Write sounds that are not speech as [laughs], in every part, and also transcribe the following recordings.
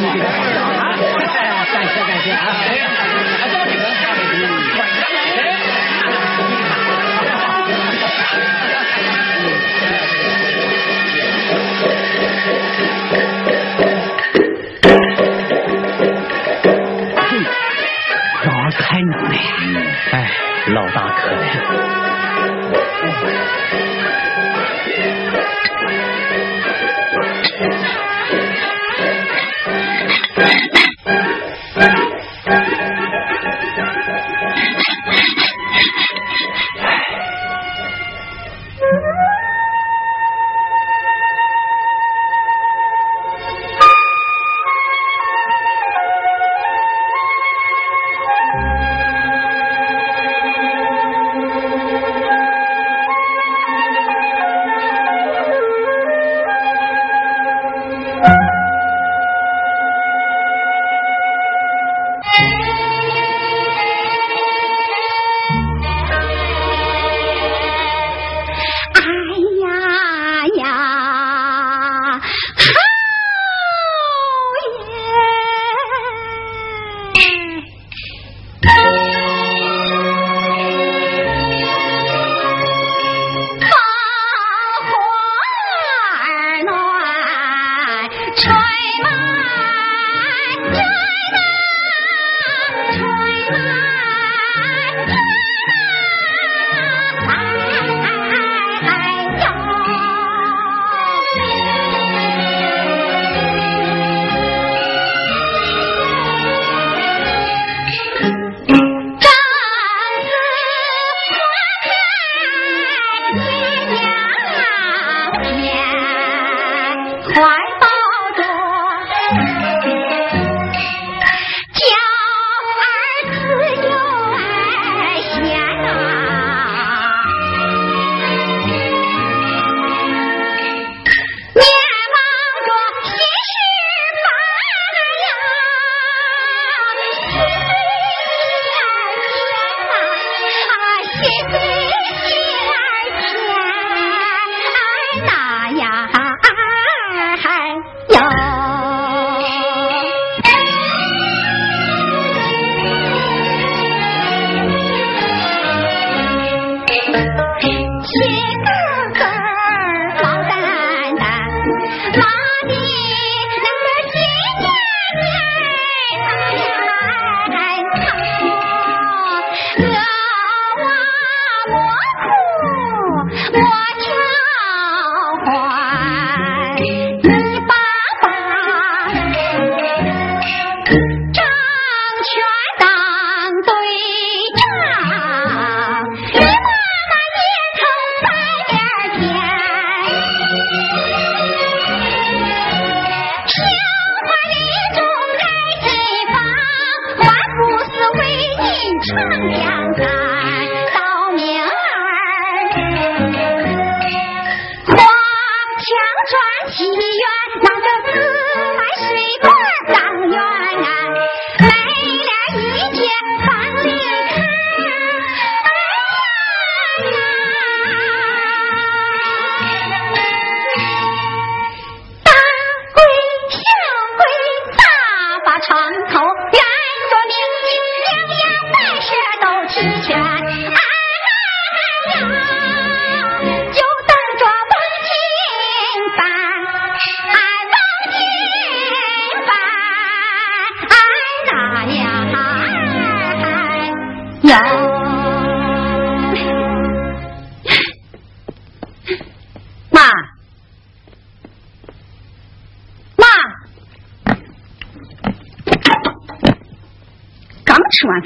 谢感谢感谢啊！咋开呢？哎，老大可怜。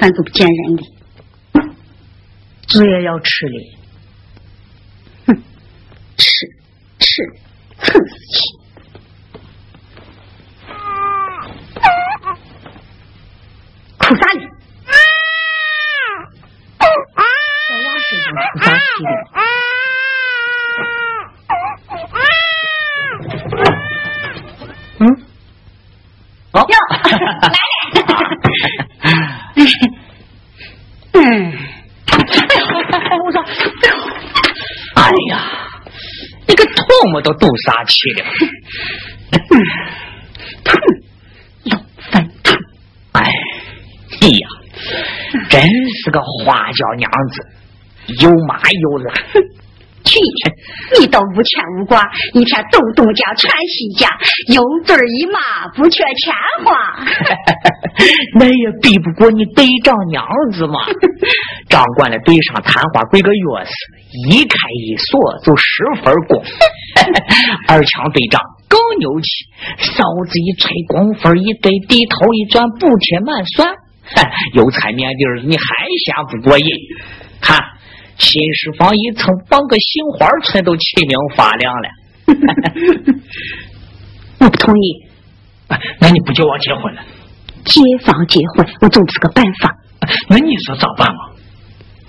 饭都不见人的，猪也要吃的。哼，吃吃，蹭死去！哭啥哩？小娃身上哭啥气的？嗯？哦，来了。嗯，哎我说，哎呀，你个唾沫都吐啥气了？嗯，吐，老粪吐。哎，哎呀，真是个花轿娘子，又麻又辣。去，你倒无牵无挂，一天东东家传西家，有对一马不缺钱花。[laughs] 那也比不过你队长娘子嘛。[laughs] 掌管了队上探花柜个钥匙，一开一锁就十分光。[laughs] 二强队长更牛气，哨子一吹，工分一对，地头一转，补贴满算。有菜面地儿，你还嫌不过瘾？看。新石房一层绑个杏花村都起名发亮了，[laughs] 我不同意。那你不叫我结婚了？结房结婚，我总是个办法。那你说咋办嘛？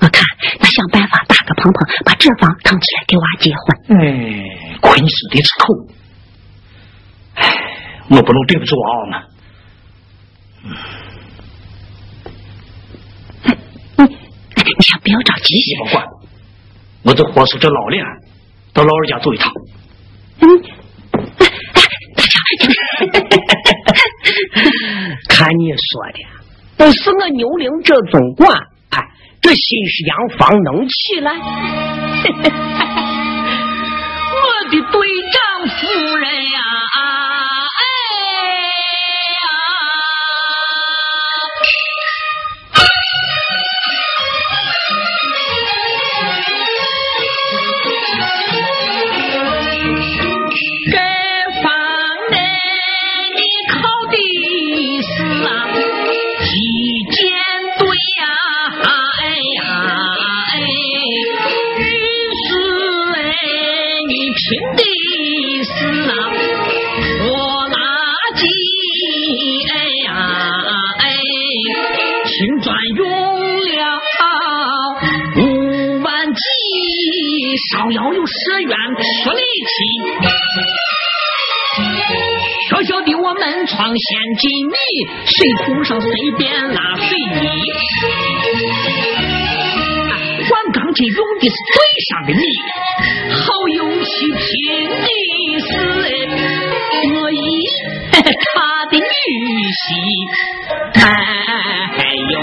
我看那想办法打个棚棚，把这房腾出来给娃结婚。哎，亏你说的出口。哎，我不能对不住娃娃们？你你先不要着急，别管，我这火速这老脸，到老人家走一趟。嗯，哎大家，[laughs] 看你说的，都是我牛铃这总管，哎，这新式洋房能起来？[laughs] 我的队长夫人不要有十元出力气，小小的我门窗陷进你，水桶上随便拉水泥。管钢琴用的是嘴上的泥，好游戏拼的是我一 [laughs] 他的女婿，哎呦，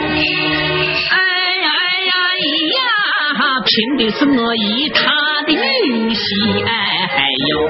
呀，听的是我一他。的女婿，哎呦！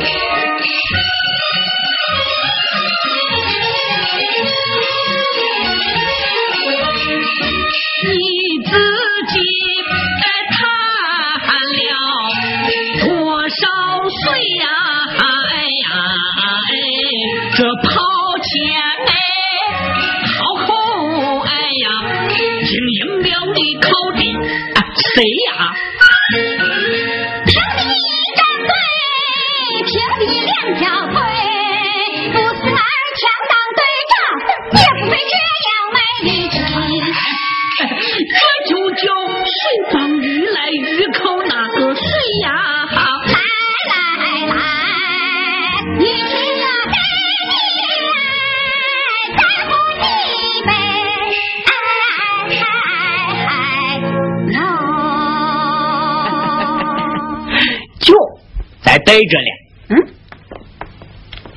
待着嘞，嗯，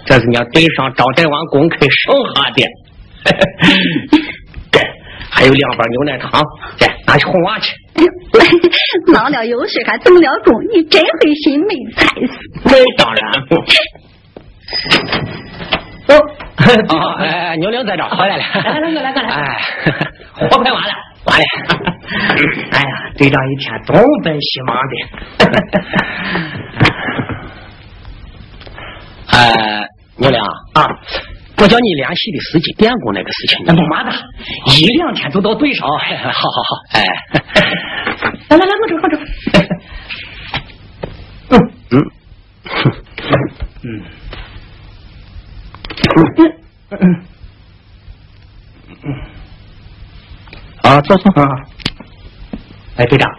这是俺对上招待完公开剩下的，[laughs] 还有两包牛奶糖，来拿去哄娃去。老了有事还动了工，你真会寻美才是。那当然。哦，[laughs] 哦哎，牛铃在这回来了，来来过来过来。哎，活快完了，完了。哎呀，队长一天东奔西忙的。呃，牛良啊，我叫你联系的司机电工那个事情，那不麻的，一两天就到队上。好好好，哎，来来来，我这我这。嗯嗯 [laughs] 嗯嗯嗯嗯啊，坐坐啊。哎，队长，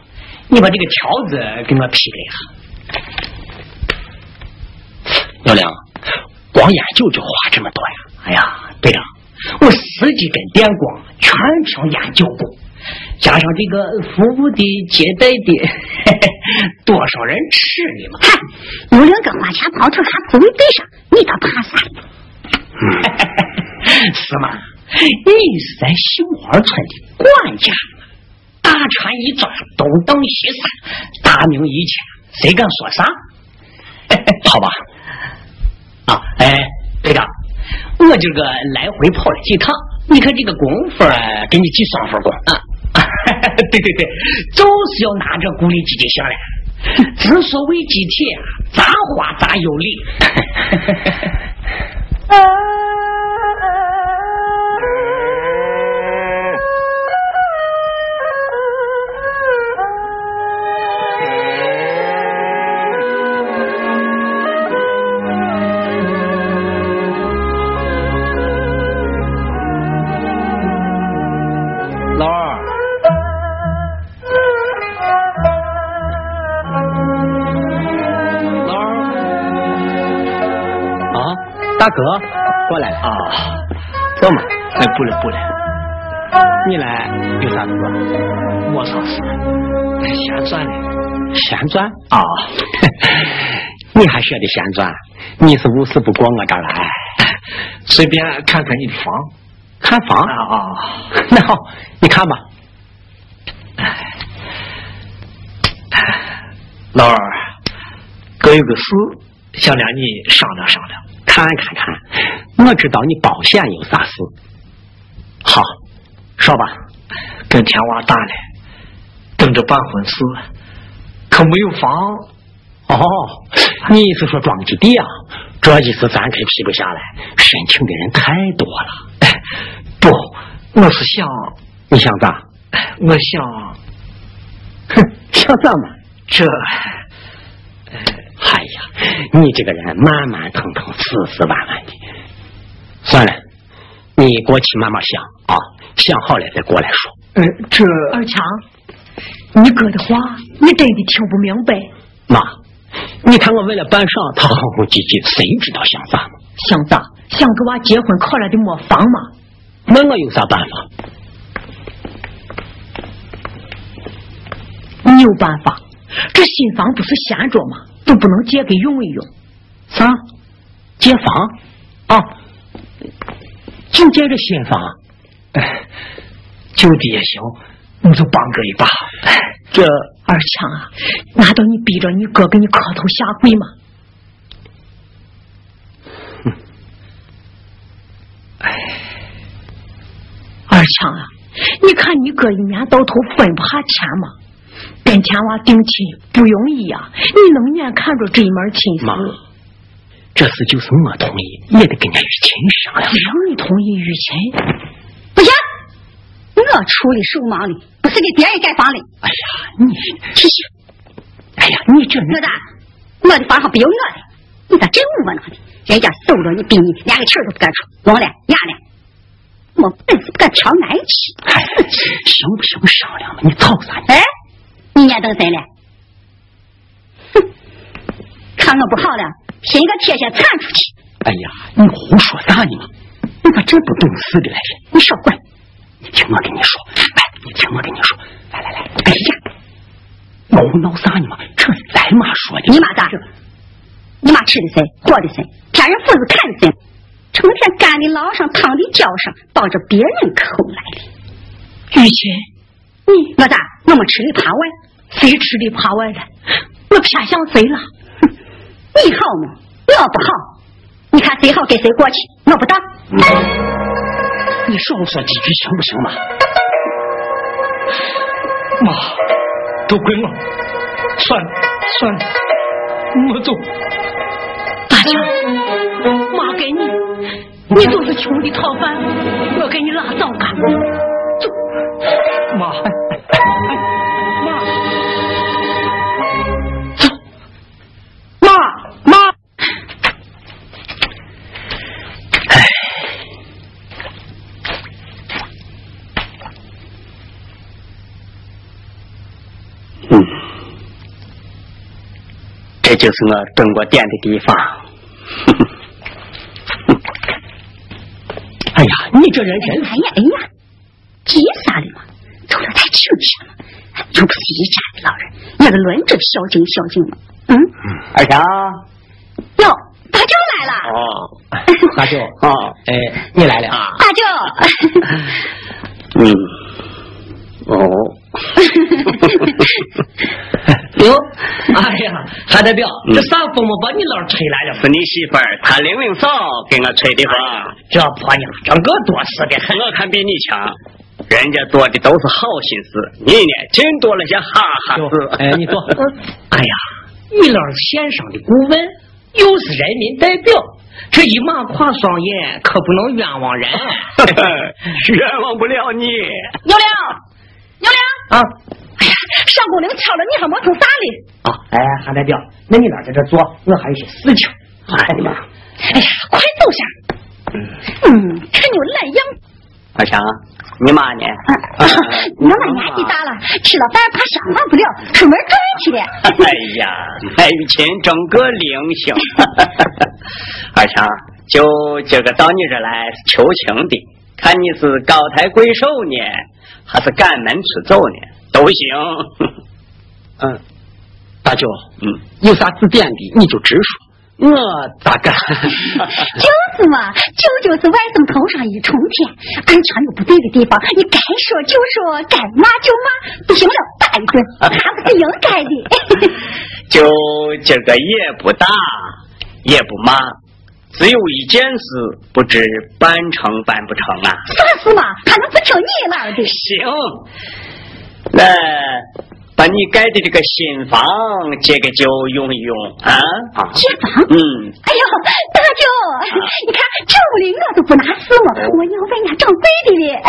你把这个条子给我批了一下。牛良。光研究就花这么多呀！哎呀，队长，我司机跟电光全凭研究过，加上这个服务的、接待的，[laughs] 多少人吃你嘛？嗨，有两个花钱跑腿还不会对上，你倒怕啥？[laughs] 是吗？你是咱杏花村的管家大船一转，东登西散，大名一前，谁敢说啥？[laughs] 好吧。啊，哎，队长，我今个来回跑了几趟，你看这个功夫，给你记双份工啊。[laughs] 对对对，就是要拿着鼓励积极性来。之所谓集体，咋花咋有力。[laughs] 大哥，过来啊！坐嘛。哎，不了不了。你来有啥事？没啥事。闲转呢？闲转啊？你还舍得闲转？你是无事不过我这儿来，[laughs] 随便看看你的房。看房啊？[laughs] 那好，你看吧。老二，哥有个事想让你商量商量。看看看，我知道你保险有啥事。好，说吧。跟天娃打了，等着办婚事，可没有房。哦，你是说庄基地啊？这件事咱可批不下来，申请的人太多了。不，我是想，你想咋？我想，哼，想咋嘛？这。[laughs] 你这个人慢慢腾腾，死死弯弯的。算了，你过去慢慢想啊，想好了再过来说。呃，这二强，你哥的话你真的听不明白。妈，你看我为了办丧，他哼哼唧唧，谁知道想咋吗？想咋？想给娃结婚考来的没房吗？那我有啥办法？你有办法？这新房不是闲着吗？都不能借给用一用，啥？借房？啊？就借这新房？哎，就的也行，你就帮哥一把。这二强啊，难道你逼着你哥给你磕头下跪吗？哎，二强啊，你看你哥一年到头分不下钱吗？跟前娃定亲不容易呀，你能眼看着这一门亲事？妈，这事就是我同意，也得跟人家玉琴商量。只要你同意玉琴，不行，我处理手忙的，不是给别人盖房的。哎呀，你去去。哎呀，你这我咋？我的房上不有我的，你咋真窝囊的？人家收着你，逼你连个气儿都不敢出，聋了哑了，我本事不敢挑难去。哎，行不行？商量嘛，你吵啥呢？哎。你眼瞪谁了？哼！看我不好了，寻个铁锨铲出去！哎呀，你胡说啥呢嘛？你咋这不懂事的来着？你少管！你听我跟你说，哎，你听我跟你说，来来来，哎呀，胡闹啥呢嘛？这是咱妈说的。你妈咋？你妈吃的谁？活的谁？天人父子看的谁？成天干的牢上，躺的脚上，抱着别人口来的。雨晴，你我咋？我们吃里扒外。谁吃里扒外了？我偏向谁了？你好吗？我不好。你看谁好跟谁过去，我不当。你少说几句行不行嘛？妈，都归我。算了算了，我走。大强，妈给你，你就是穷的讨饭，我给你拉倒吧。走，妈。妈，哎，嗯。这就是我蹲过点的地方。哎呀，你这人真……哎呀哎呀，急啥的嘛？走得太轻些了，又不是一家的老人，也得轮着孝敬孝敬嘛。嗯，二强，哟，大舅来了。哦，大舅啊，[laughs] 哎，你来了啊。大舅，嗯，[laughs] 哦，哟，[laughs] 哎呀，韩代表，这啥风嘛把你老吹来了？是你媳妇儿，她玲玲嫂给我吹的风。这婆娘，这个多事的很。我看比你强，人家做的都是好心思，你呢，尽多了些哈哈事。哎，你坐。[laughs] 哎呀，你老是县上的顾问，又是人民代表，这一马跨双眼，可不能冤枉人。[laughs] 冤枉不了你。牛玲，牛玲啊！哎呀，上工龄敲了，你还没成啥哩？啊，哎，韩代表，那你俩在这坐，我还有些事情。哎呀妈，哎呀，快走下。嗯，看你懒样。二强，你妈呢？啊，我妈年纪大了，吃了饭怕消化不了，出门转去了。[laughs] 哎呀，爱玉琴整个灵性。二强，就今个到你这来求情的，看你是高抬贵手呢，还是赶门出走呢，都行。嗯，大舅，嗯，有啥指点的你就直说。我咋干？[laughs] 就是嘛，舅舅是外甥头上一重天，俺全有不对的地方，你该说就说，该骂就骂，不行了打一顿，那不是应该的。[laughs] [laughs] 就今个也不打，也不骂，只有一件事，不知办成办不成啊？啥事嘛？还能不听你那的？行，来。把你盖的这个新房借给舅用一用啊！借房？嗯。哎呦，大舅，[laughs] 你看这屋里我都不拿事嘛，我要问人家掌柜的哩。[laughs] 啊，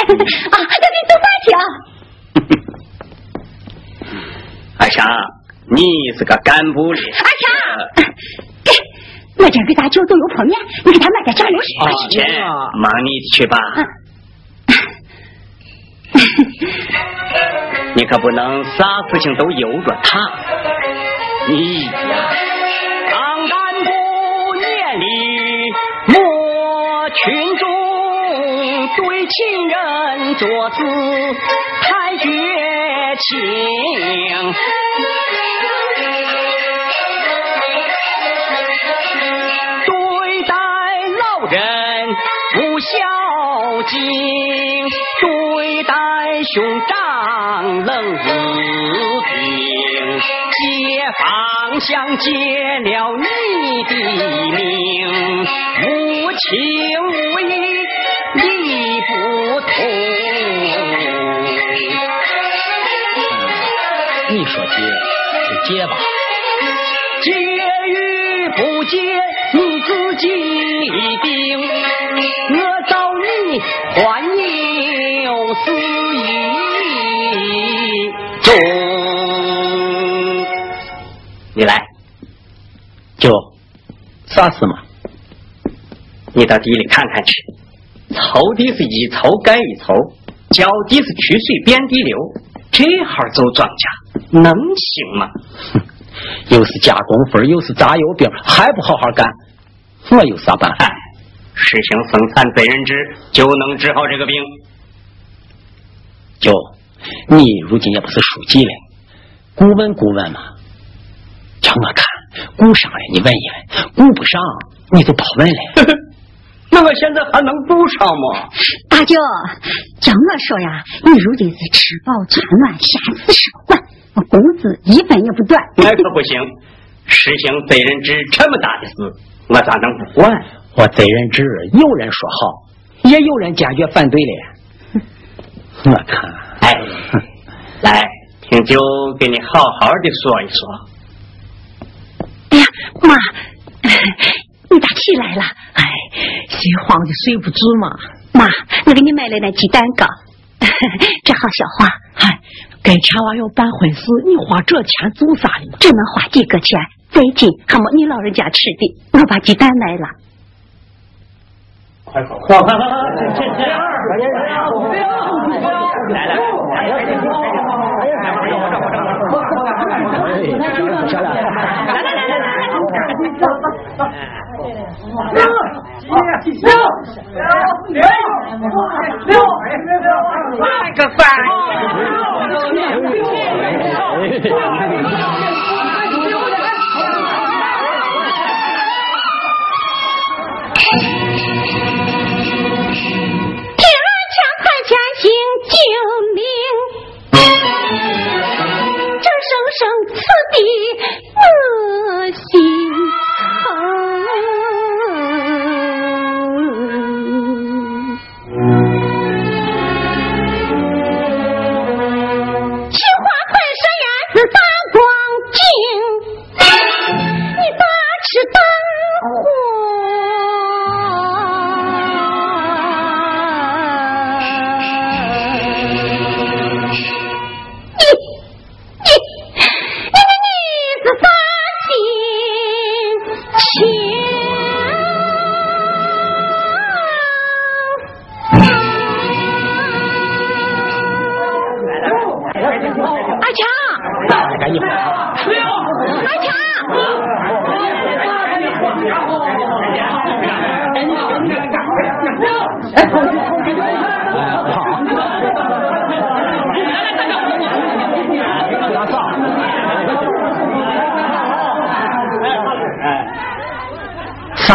那你走饭去啊。[laughs] 阿强，你是个干部哩。阿强，给，我今给大舅做油泼面，你给他买点酱油吃。啊，去，忙你的去吧。你可不能啥事情都由着他。你呀，当干部年里莫群众，对亲人做事太绝情。对待老人不孝敬，兄长冷如冰。解放想解了你的命，无情无义理不通。你说解就解吧。解与不解，你自己定。中。你来，就，啥事嘛？你到地里看看去。锄地是一锄盖一锄，浇地是曲水遍地流，这号做庄稼能行吗？哼，又是加工分，又是炸油饼，还不好好干，我有啥办法？实行生产责任制，就能治好这个病。舅，你如今也不是书记了，顾问顾问嘛。叫我看，顾上了你问一问，顾不上你就别问了。那我现在还能顾上吗？大舅，叫我说呀，你如今是吃饱穿暖，闲事少管，我工资一分也不短。那可不行，实行责任制这么大的事，我咋能不管？我责任制有人说好，也有人坚决反对了。我看，哎，[laughs] 来，听舅给你好好的说一说。哎呀，妈，你咋起来了？哎，心慌的睡不住嘛。妈，我给你买了那鸡蛋糕，[laughs] 这好消化。嗨，跟前娃要办婚事，你花这钱做啥呢？只能花几个钱，最近还没你老人家吃的。我把鸡蛋买了。快快快快快！这这样，来来，六六六六，来个饭！一天二千块钱行救命这声声刺地，我心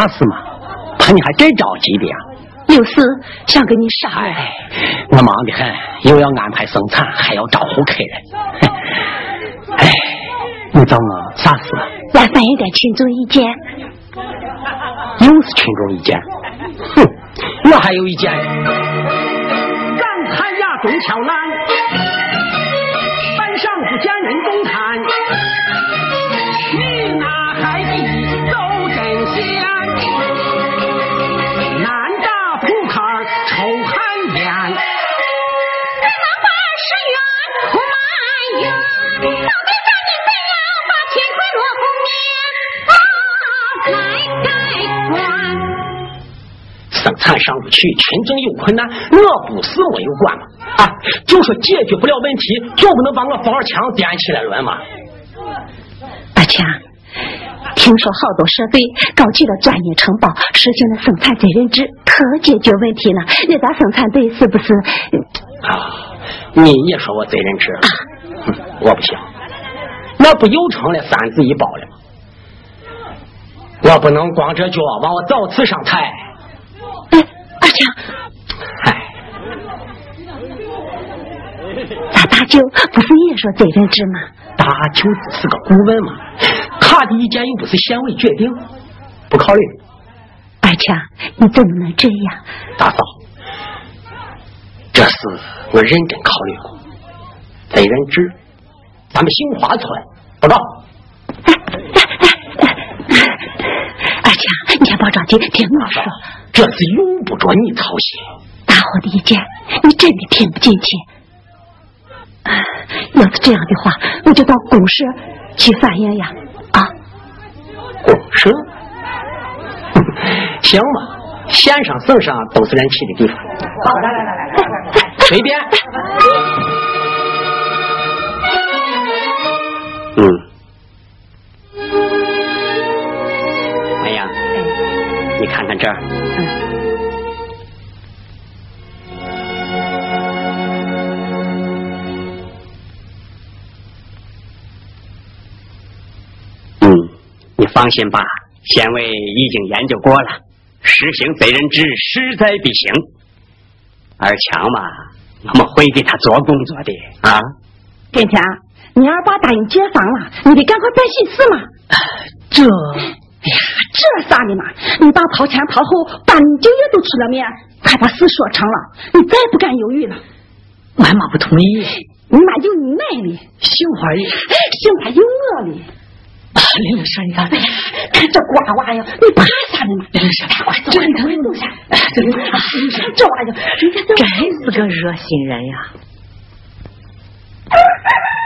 啥事嘛？怕你还真着急的呀！有事想跟你商量。哎，我忙得很，又要安排生产，还要招呼客人。哎，你找我啥事？我反映点群众意见。又是群众意见？哼，我还有意见。干滩呀，东桥南，山上不见人动弹。生产上不去，群众有困难，我不是没有管吗？啊，就说解决不了问题，总不能把我房墙颠起来轮嘛。二强，听说好多设备搞起了专业承包，实行了生产责任制，可解决问题了。那咱生产队是不是？啊，你也说我责任制了，哼我不行，那不又成了三字一包了吗？我不能光这脚往我早次上踩。哎，二强，嗨，咱大舅不是也说责任制吗？大舅只是个顾问嘛，他的意见又不是县委决定，不考虑。二强，你怎么能这样？大嫂，这事我认真考虑过，责任制，咱们杏花村不搞。二强，你先别着急，听我说。这是用不着你操心。大伙的意见，你真的听不进去。啊要是这样的话，我就到公社去反映呀。啊，公社，行吧，县上省上都是人去的地方。好，来来来来来来，随便。嗯。你看看这儿。嗯，你放心吧，县委已经研究过了，实行贼人制势在必行。二强嘛，我们会给他做工作的啊。天强，你二爸答应接房了，你得赶快办喜事嘛。这哎呀，这啥的嘛？你爸跑前跑后，把你舅爷都吃了面，快把事说成了，你再不敢犹豫了。俺妈不同意，你妈有你奶的，杏花也，杏花有我哩。林老师，你看，看这瓜娃呀，你怕啥呢嘛？林老师，快走，快走，走下。这娃呀，人家都真是个热心人呀。[laughs]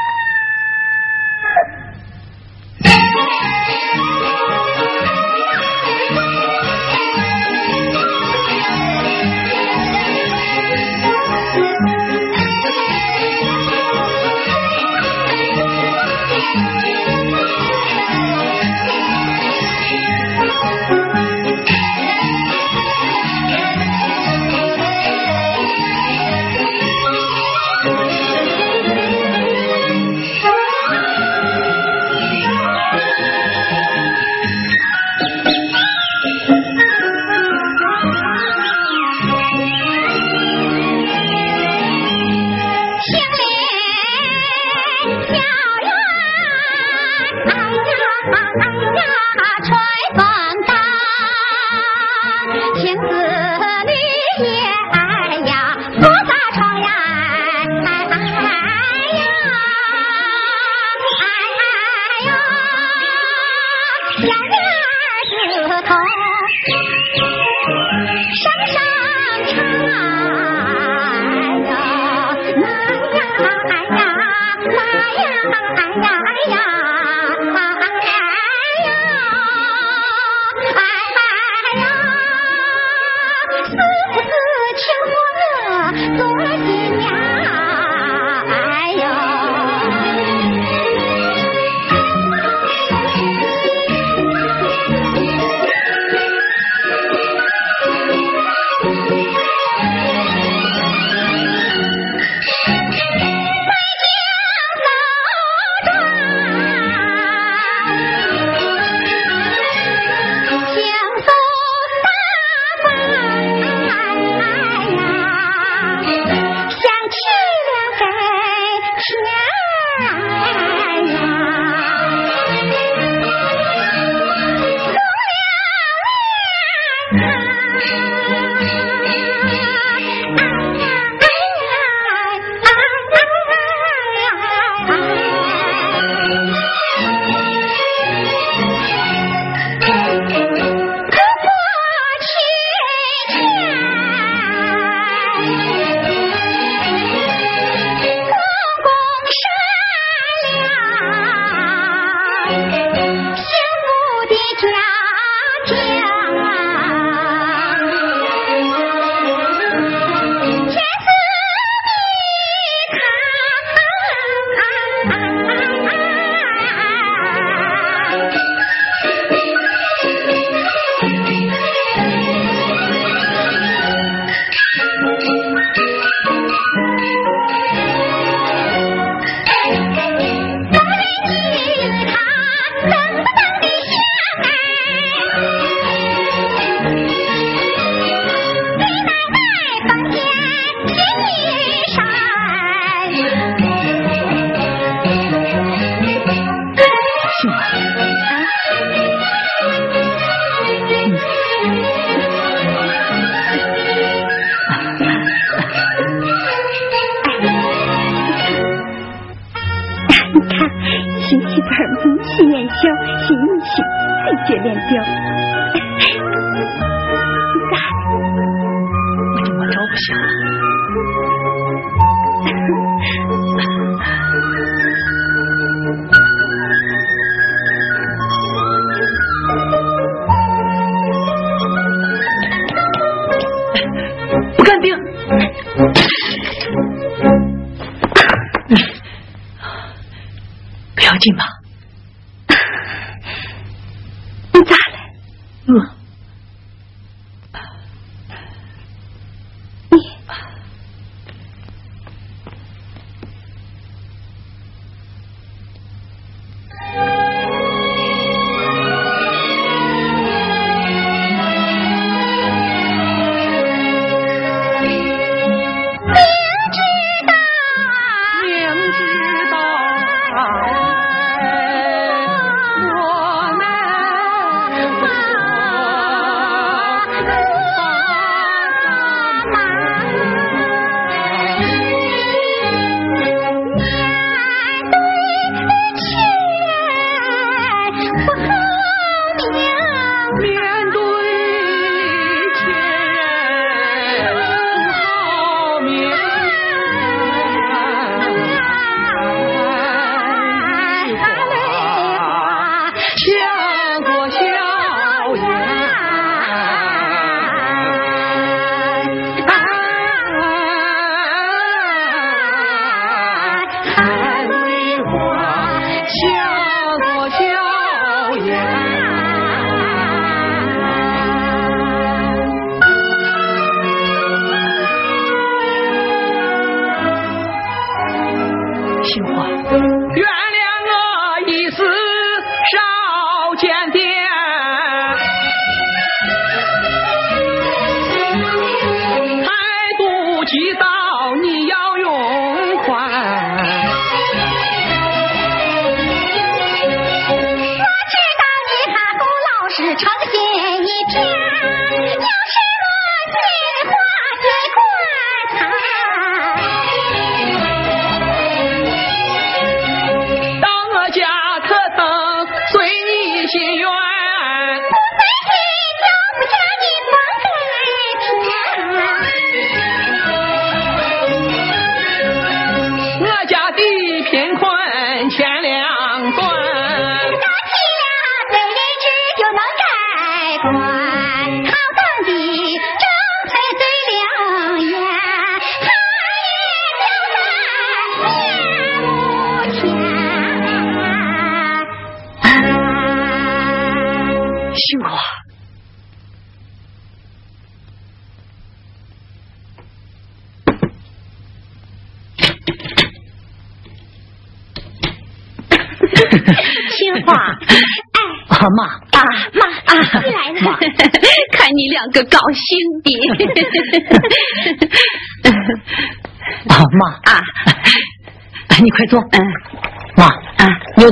进吧。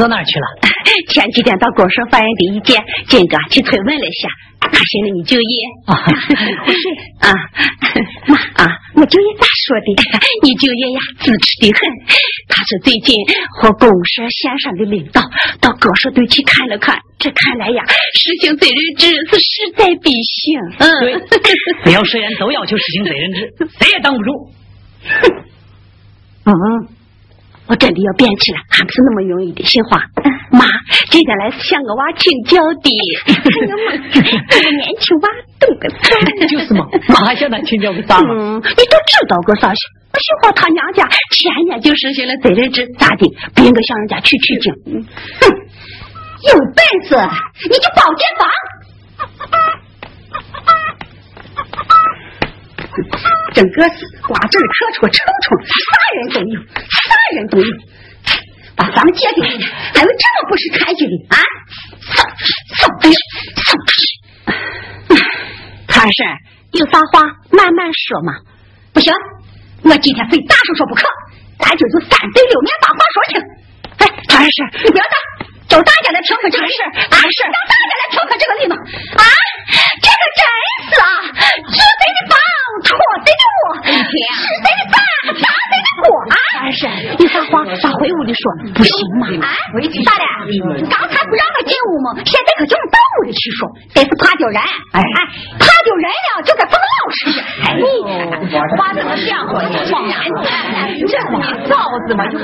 到哪儿去了？[laughs] 前几天到公社法院的意见，金哥去催问了一下，他寻思你就业。啊，[laughs] 不是啊，[laughs] 妈啊，我就业咋说的？你就业呀，支持的很。他说最近和公社县上的领导到各社都去看了看，这看来呀，实行责任制是势在必行。嗯，对，只要社员都要求实行责任制，谁也挡不住。嗯，我真的要变起来，还不是那么容易的。杏花，妈，今天来向我娃请教的。[laughs] 哎呀妈，这个年轻娃懂个啥？[laughs] 就是嘛，妈还向他请教个啥嘛？嗯，你都知道个啥？我杏花他娘家前年就实行了责任制，咋的？不应该向人家取取经。哼，有本事你就保间房。整个是瓜子磕出臭虫，啥人都有，啥人都有。把咱们借给你，还有这么不识抬举的啊？送送送出去！他是有啥话慢慢说嘛。不行，我今天非大声说不可。咱今就三对六面把话说清。哎，他是你不要打，叫大家来听听这个事，啊是让大家来听听这个理嘛？啊，这个真是啊，是谁的房，我谁的窝，是谁的饭，砸谁的锅啊！他是有啥话把回屋里说，不行嘛？哎，咋的？刚才不让他进屋吗？现在可叫你到屋里去说，这是怕丢人。哎哎，怕丢人了就该放老实些。哎，话怎么这样说？放眼前，这你造子嘛就。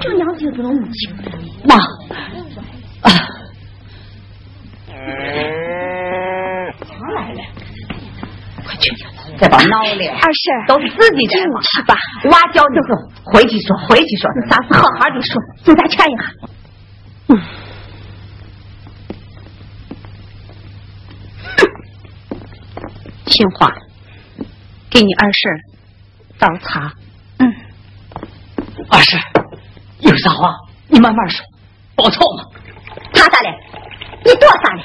这娘子有这种母亲。妈。他来了这把闹的，二婶都是自己人嘛，去吧。娃教就是回去说，回去说，啥事好好的说，就再劝一下。嗯。杏花，给你二婶倒茶。嗯。二婶，有啥话你慢慢说，别吵嘛。他咋了？你躲啥了？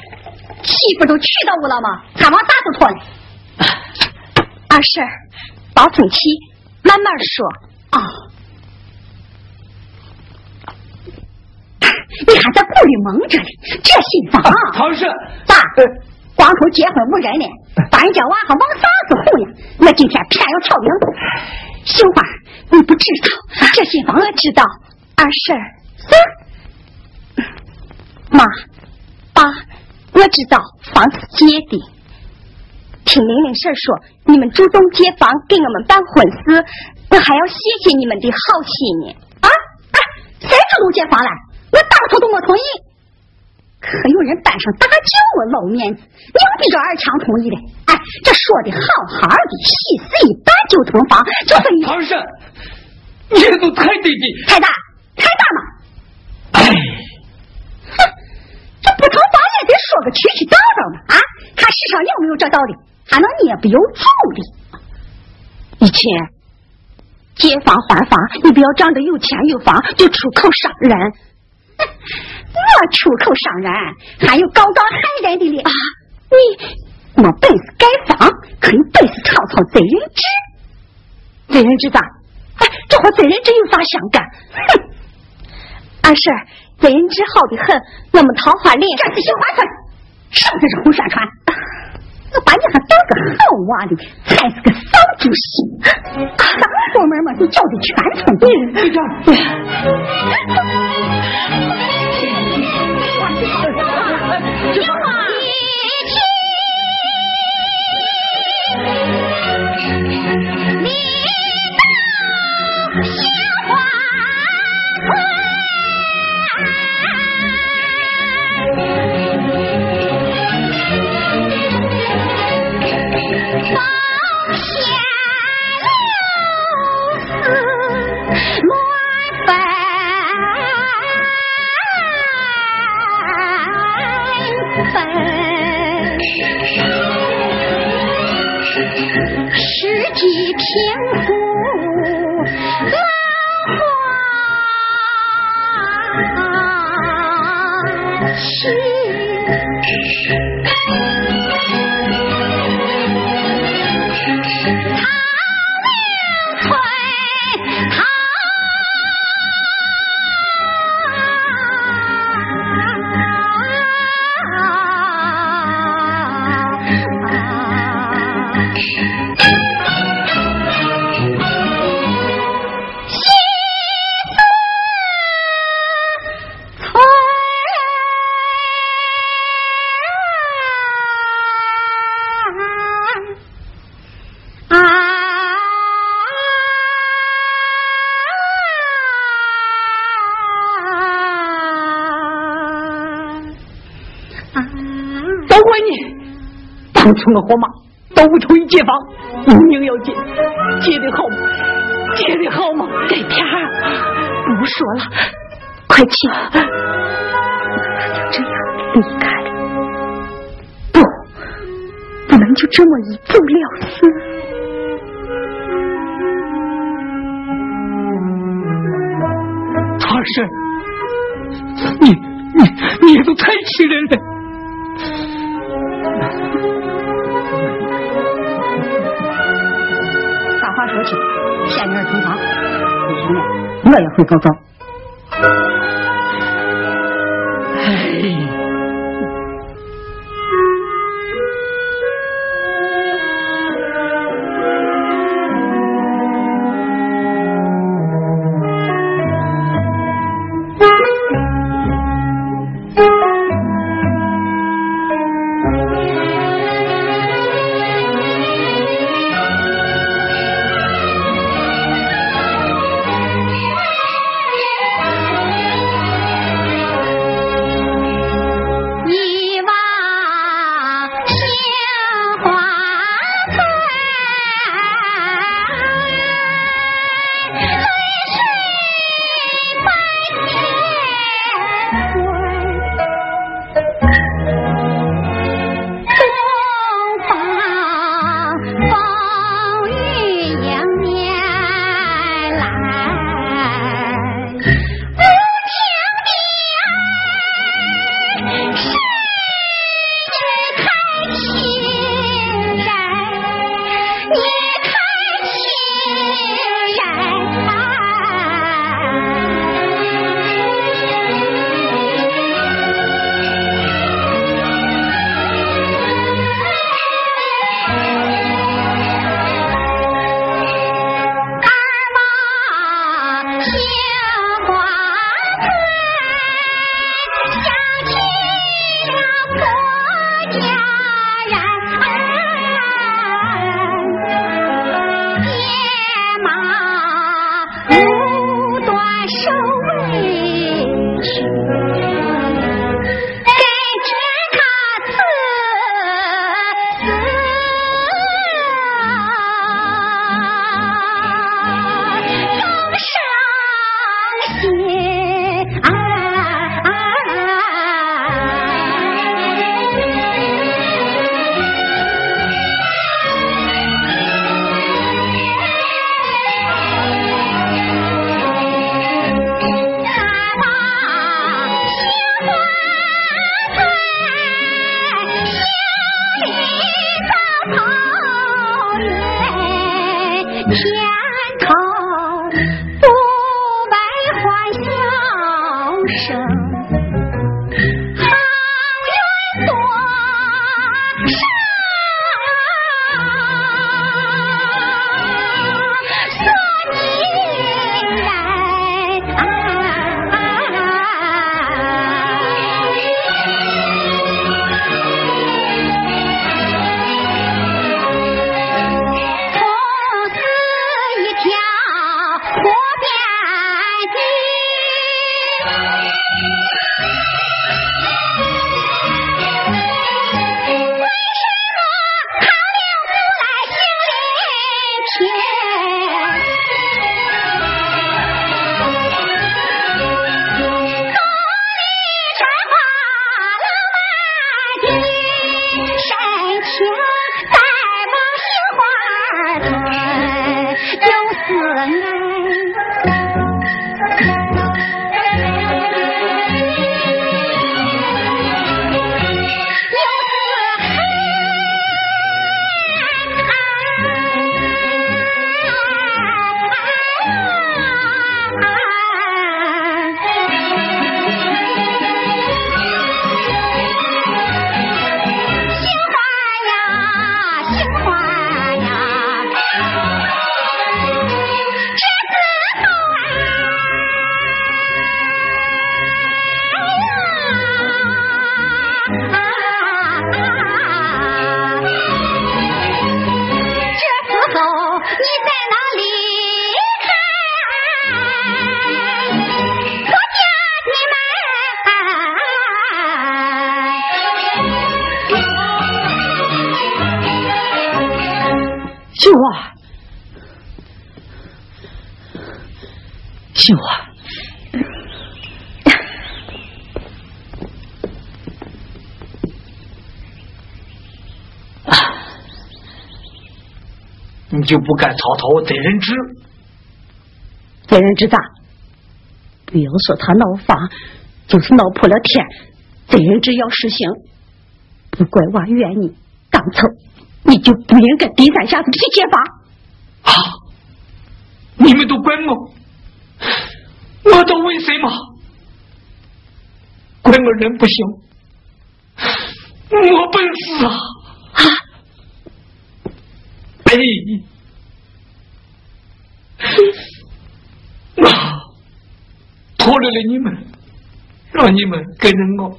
媳妇都娶到我了吗？还往啥子拖呢？二婶，保存期，慢慢说啊。你还在顾里蒙着呢，这新房。唐氏，爸？光头结婚无人呢，把人家娃还往啥子哄呀？我今天偏要挑明。杏花，你不知道这新房？我知道。二婶，妈，爸，我知道房子借的。听玲玲婶说，你们主动借房给我们办婚事，我还要谢谢你们的好心呢。啊啊！谁主动借房了？我当初都没同意。可有人搬上大轿，我露面子，硬逼着二强同意的。哎，这说的好好的，喜事一办就同房，就是你。唐婶，你这都太低级，太大，太大嘛！哎，哼，这不同房也得说个曲曲道道嘛！啊，看世上有没有这道理？还能捏不有主的？以前借房还房，你不要仗着有钱有房就出口伤人。[laughs] 我出口伤人，还有高高害人的哩啊！你没本事盖房，可有本事抄抄贼人纸。贼人纸咋？哎，这和贼人纸有啥相干？哼！二婶，贼人纸好的很，我们桃花林这是新花村，什么是胡宣传？我把你还当个好娃的，才是个丧主席，啥过门嘛就叫的全村的人知道。从我和妈都同意解放，一定要借，借的好吗？借的好吗？改天儿不说了，快请。就这样离开了，不，不能就这么一走了之。二婶，你你你都太气人了。说去，下面同房，不行了，我也会告状。就不敢草草责人知，责人知咋？不要说他闹法，就是闹破了天，责人知要实行。不怪娃怨你，当初你就不应该低三下四去揭发。啊！你们都怪我，我都为什么？怪我人不行，我本事啊！啊！哎！我拖累了你们，让你们跟着我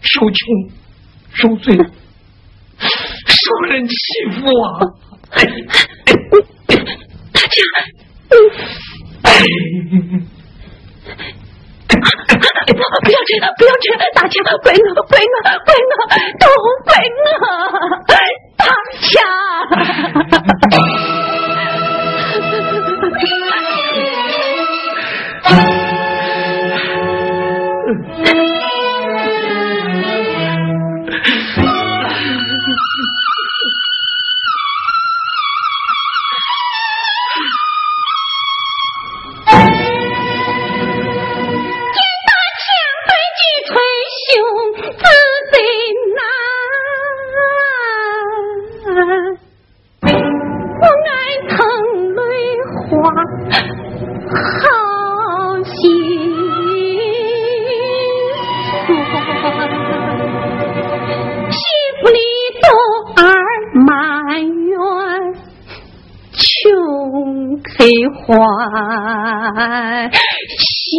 受穷受罪，受人欺负啊！大家，不要这样，不要这样，大家怪我，怪我，怪我，都怪我，大家。黑花香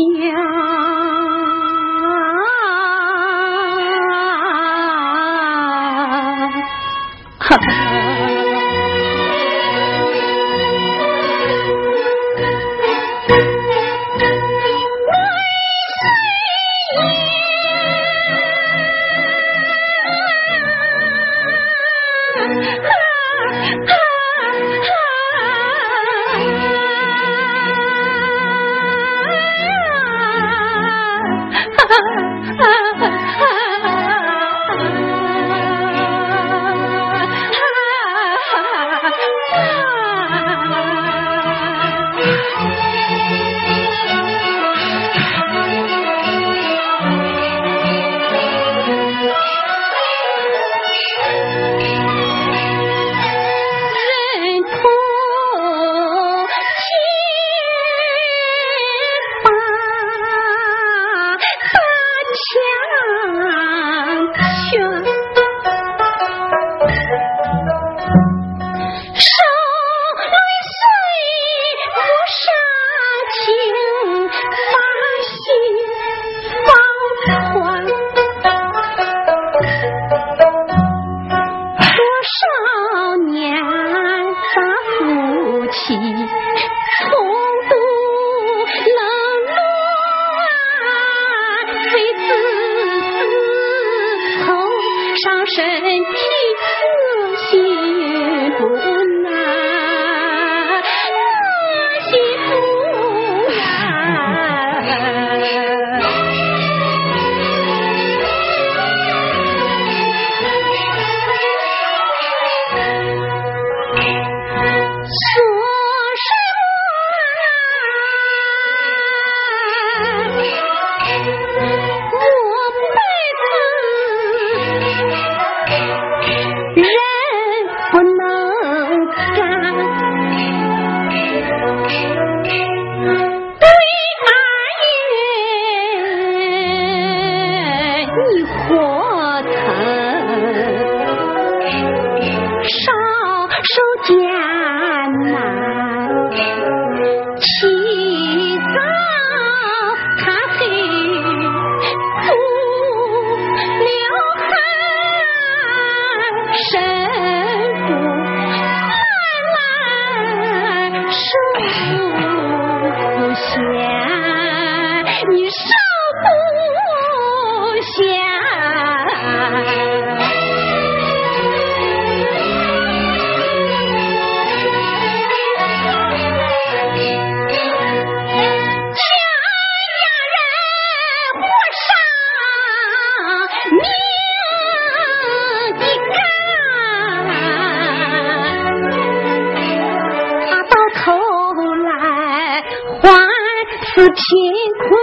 此贫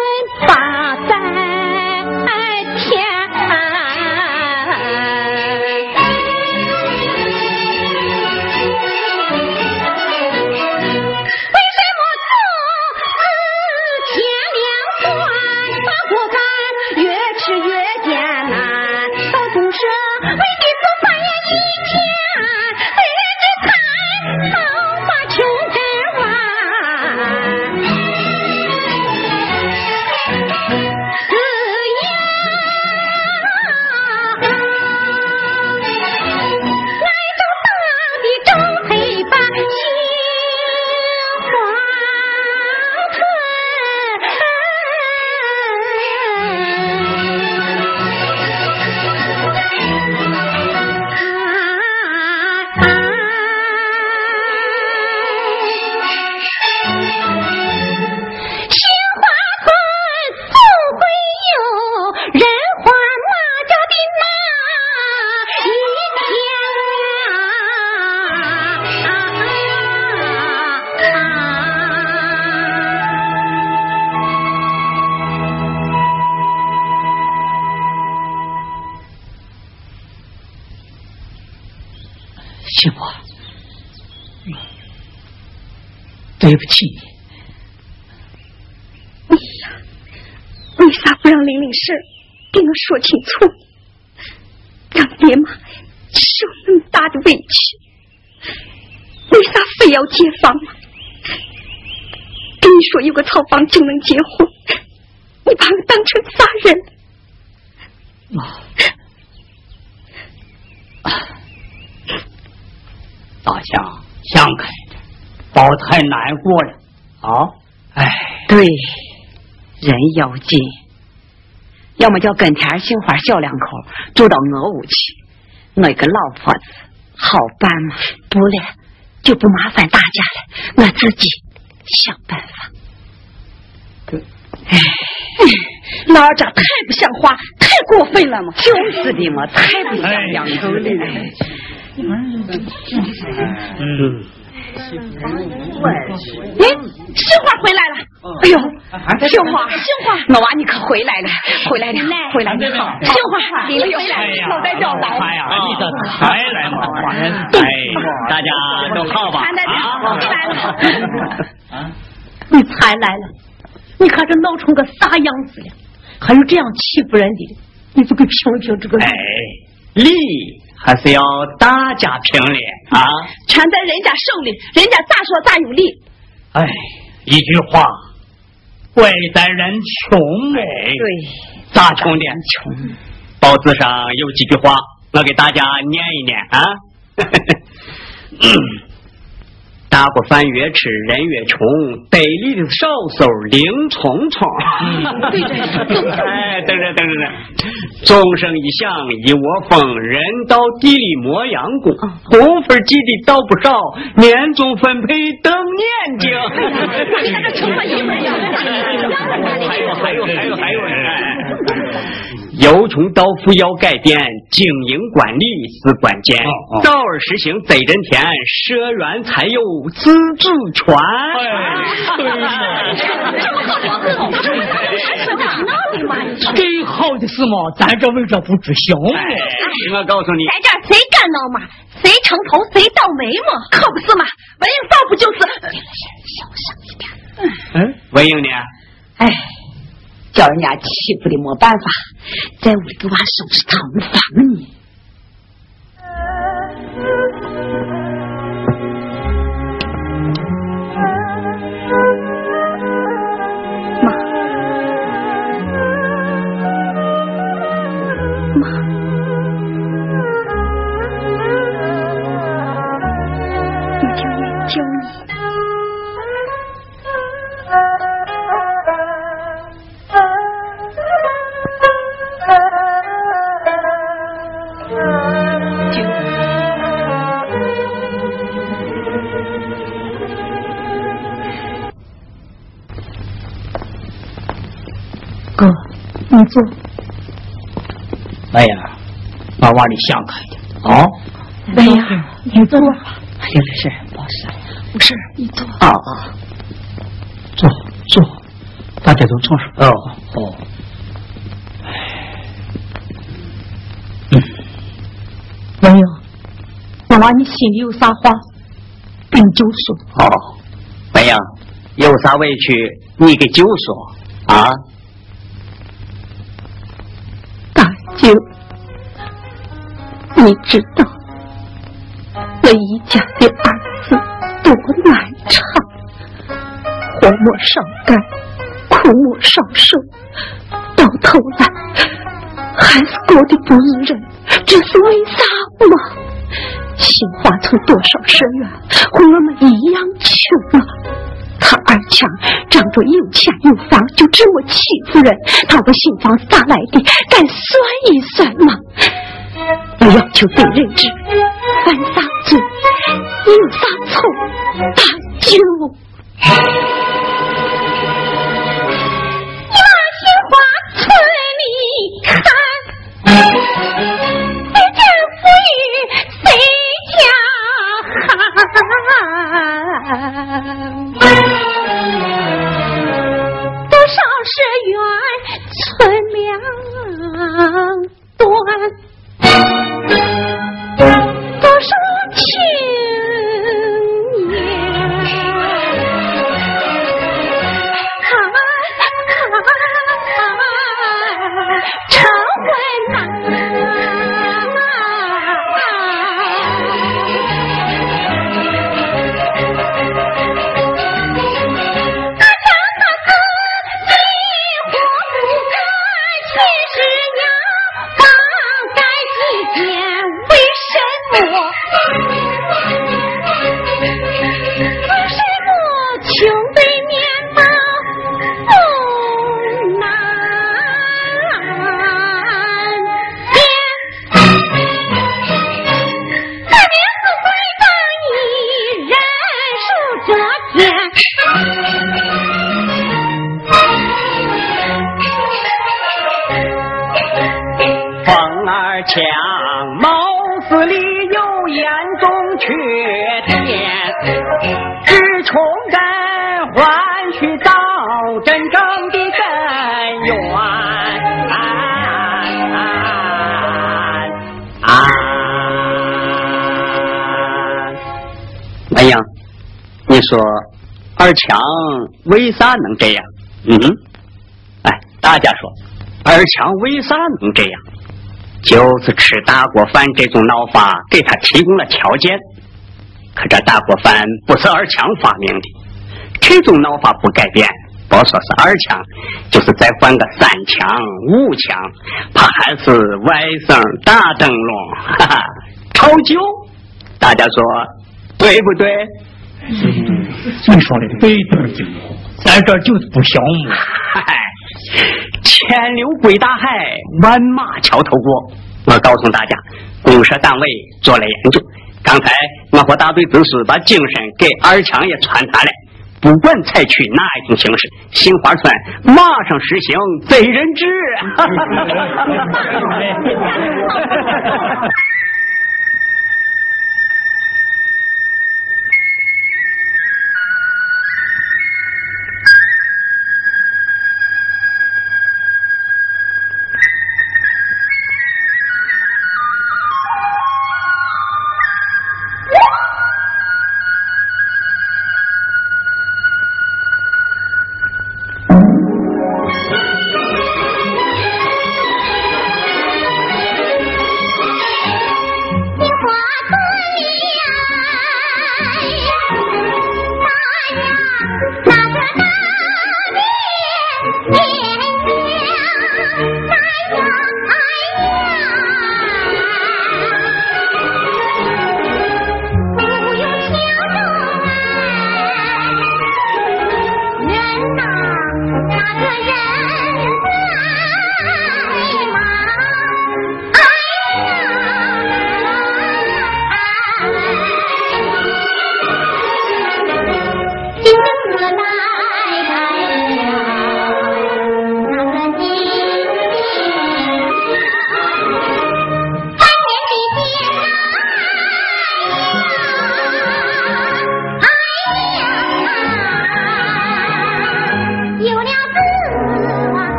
对不起你。你呀，为啥不让玲玲事给我说清楚？让爹妈受那么大的委屈，为啥非要解放嘛？跟你说有个草房就能结婚，你把我当成啥人？大强，想开。宝太难过了啊！哎，对，人要紧，要么叫跟田杏花小两口住到我屋去，我一个老婆子好办吗？不了，就不麻烦大家了，我自己想办法。哎，老二家太不像话，太过分了嘛！就是的嘛，太不像两口了。嗯。哎，杏花回来了！哎呦，杏花，杏花，老娃你可回来了，回来了，回来了！杏花，你回来了，老代表来了。哎呀，你这才来嘛！哎，大家都好吧？啊，来了。啊，你才来了，你看这闹成个啥样子了？还有这样欺负人的，你就给评评这个？哎，理。还是要大家评理啊！全在人家手里，人家咋说咋有理。哎，一句话，贵在人穷哎。对，咋穷的？穷。报纸上有几句话，我给大家念一念啊。[laughs] 大锅饭越吃人越穷，得力的少手灵聪聪。哎，等着等着等，钟声一响一窝蜂，人到地里磨洋工，工分积的倒不少，年终分配等年景。还有还有还有还有人。由穷到富要改变，经营管理是关键。早日实行责任田，社员才有自主权。最好的是嘛，咱这为这不知行。我告诉你，在这谁敢闹嘛？谁成头谁倒霉嘛？可不是嘛？文英倒不就是？小声一点。嗯，文英呢？哎。叫人家欺负的没办法，在屋里给娃收拾堂房呢。你坐。哎呀，把娃你想开点啊！哎呀，你坐吧。哎呀，没事，没事，没事，你坐。啊啊，坐坐。大家都坐上。哦哦。嗯，没有，我娃，你心里有啥话，跟舅说。哦，白杨，有啥委屈你给舅说啊。大舅，你知道我一家的儿子多难产，活莫少干，苦莫少受，到头来还是过得不如人，这是为啥吗？新华村多少生源和我们一样穷啊！他二强仗着有钱有房，就这么欺负人，他个新房咋来的？敢算一算吗？我要求对人。知，犯啥罪，有啥错，大舅。你往新华村里看。多为啥能这样？嗯，哎，大家说二强为啥能这样？就是吃大锅饭这种闹法给他提供了条件。可这大锅饭不是二强发明的，这种闹法不改变，别说是二强，就是再换个三强、五强，怕还是外甥大灯笼，哈哈，超旧。大家说对不对？嗯你说的对对对，咱这就是不项目。嗨，千流归大海，万马桥头过。我告诉大家，公社单位做了研究，刚才我和大队支书把精神给二强也传达了。不管采取哪一种形式，杏花村马上实行贼人制。[laughs]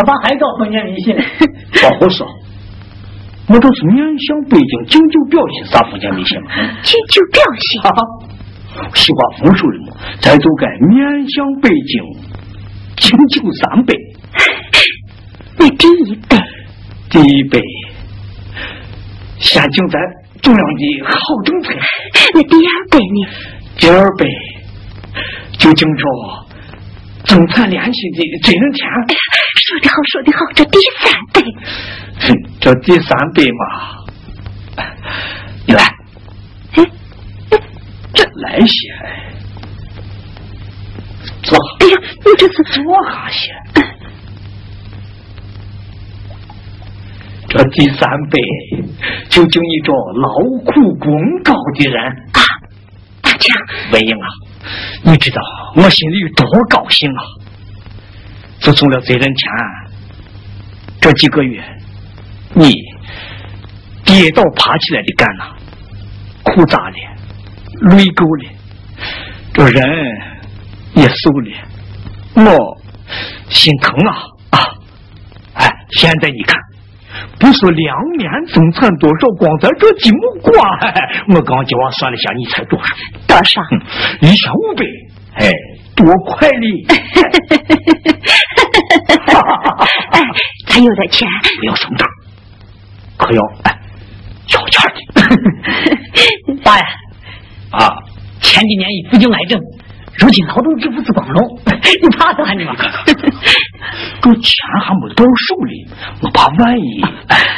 了，我爸还搞封建迷信呢。不好说，我都是面向北京敬酒表现，啥封建迷信嘛？敬酒表现。哈哈，西瓜丰收了嘛，咱就该面向北京敬酒三杯。[laughs] 那第一杯？第一杯，先敬咱中央的好政策。[laughs] 那第二杯呢？第二杯就敬着。中产联系的真人钱，说的好，说的好。这第三杯，[laughs] 这第三杯嘛，你来，哎这来些，坐。哎呀，你这是坐下些。这第三杯就敬一着劳苦功高的人啊，大强，文英啊。你知道我心里有多高兴啊！自从了责任前，这几个月，你跌倒爬起来的干呐，苦咋了，累够了，这人也瘦了，我心疼啊啊！哎，现在你看，不说两年增产多少，光咱这几亩瓜，我刚叫我算了下，你才多少？多少？一千五百。哎，多快哩！[laughs] 哎，咱有点钱，不要声大，可要哎，悄悄的。[laughs] 爸呀，啊，前几年一服就癌症。如今劳动致富是光荣，你怕啥呢嘛？[laughs] 这钱还没到手里，我怕万一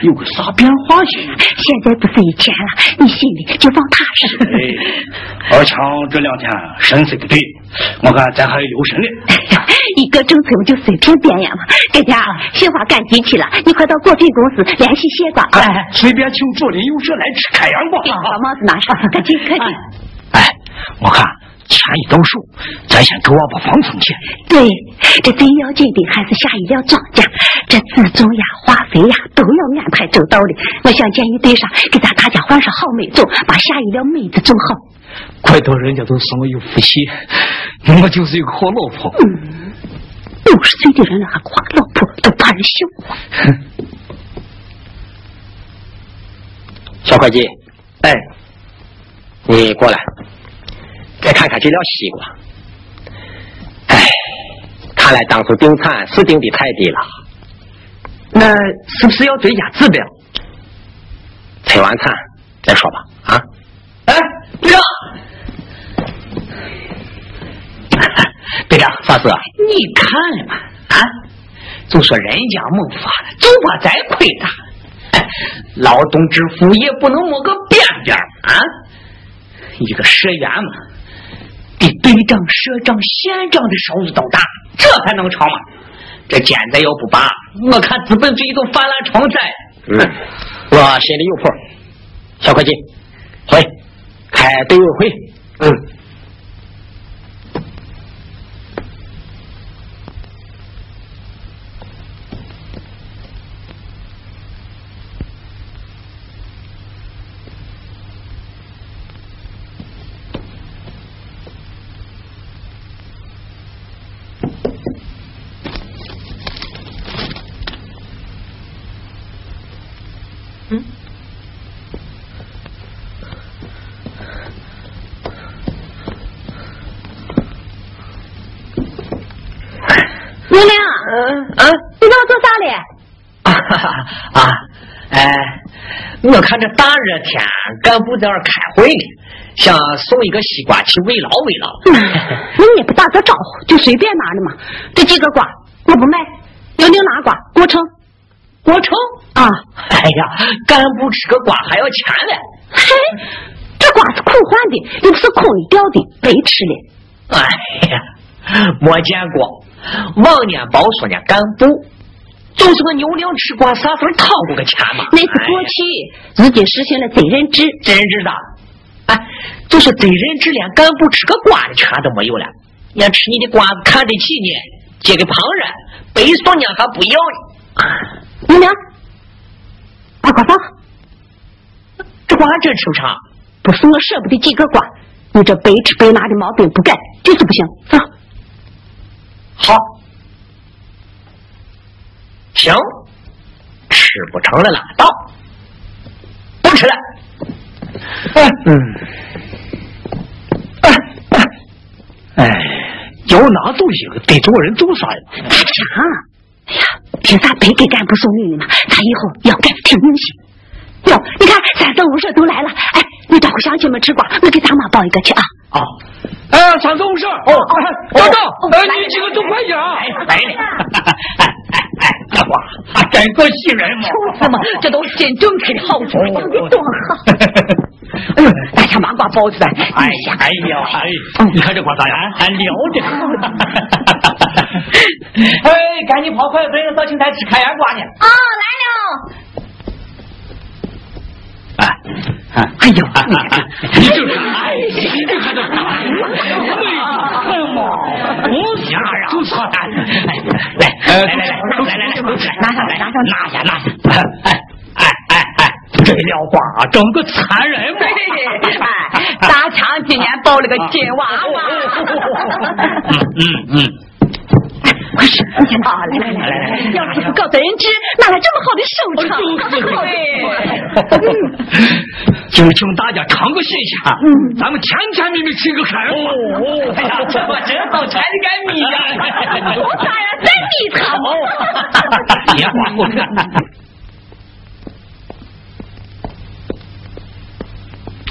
有个啥变化些。现在不是以前了，你心里就放踏实。哎，二强这两天神色不对，我看咱还留神呢。一个政策我就随便编呀嘛。哥家杏花赶集去了，你快到果品公司联系谢瓜。哎，随便请左邻右舍来吃开阳吧。把帽子拿上，赶紧赶紧。哎，我看。钱一到手，咱先给我把房存起。对，这最要紧的还是下一辆庄稼，这自种呀、化肥呀都要安排周到的。我想建议队上给咱大家换上好美种，把下一辆妹子种好。怪到人家都说我有福气，我就是一个好老婆。嗯，六十岁的人了还夸老婆，都怕人笑话。[laughs] 小会计，哎，你过来。再看看这条西瓜，哎，看来当初定产是定的太低了。那是不是要追加指标？吃完餐再说吧。啊！哎，队长，[laughs] 队长，啥事？你看了吗？啊！就说人家猛发了，就怕咱亏大。劳动致富也不能摸个边边啊！一个社员嘛。比队长、社长、县长的收入都大，这还能长吗？这尖子要不拔，我看资本主义都泛滥成灾。嗯，我心里有谱。小会计，回开队委会。嗯。我看这大热天，干部在那儿开会呢，想送一个西瓜去慰劳慰劳。那你不打个招呼就随便拿了嘛？这几个瓜我不卖，要你拿瓜过程，过程啊！哎呀，干部吃个瓜还要钱嘞！嘿，这瓜是空换的，又不是空里掉的，白吃了。哎呀，没见过，往年包说呢，干部就是个牛粮吃瓜，啥时候掏过个钱嘛？那是过去，如今实行了责任制。责任制的，哎，就是责任制，连干部吃个瓜的权都没有了。连吃你的瓜子看得起你，借给旁人，白送你还不要呢。牛娘，大瓜放，这瓜真吃不上，不是我舍不得几个瓜，你这白吃白拿的毛病不改，就是不行。走，好。行，吃不成了拉倒，不吃了。嗯，哎哎，要拿东西得做人做啥呀？大强，哎呀，凭啥白给干部送礼呢？他以后要干挺用心。哟，你看三四五十都来了，哎，你招呼乡亲们吃瓜，我给大妈包一个去啊。啊，哎，三四五十，哦，等等，哎，你几个都快点啊！来了，[laughs] 哎哎哎，大花，还真够气人嘛！就是嘛，这都是真正开的好主意，多好！[laughs] 哎呦，大家麻瓜包子来！哎呀，哎呀，哎，你看这瓜咋样？还留着。[laughs] 哎，赶紧跑快，本人到青台吃开眼瓜去。啊，来了。哎，哎呦，[laughs] 你就是，哎，你这还能打？哎妈，我吓人，都错蛋了。来，来来来，来来来，拿上来，拿上，拿下拿下。哎哎哎哎，这撂花整个残忍嘛！哎，大强今年抱了个金娃娃。嗯嗯嗯。快吃！你先啊！来来来来来，要是不搞得人知，哪来这么好的收场？就请大家尝个新鲜，嗯，咱们甜甜蜜蜜吃个开哦！哎呀，这我真好馋的干米呀！我当然在米汤。别慌，我看。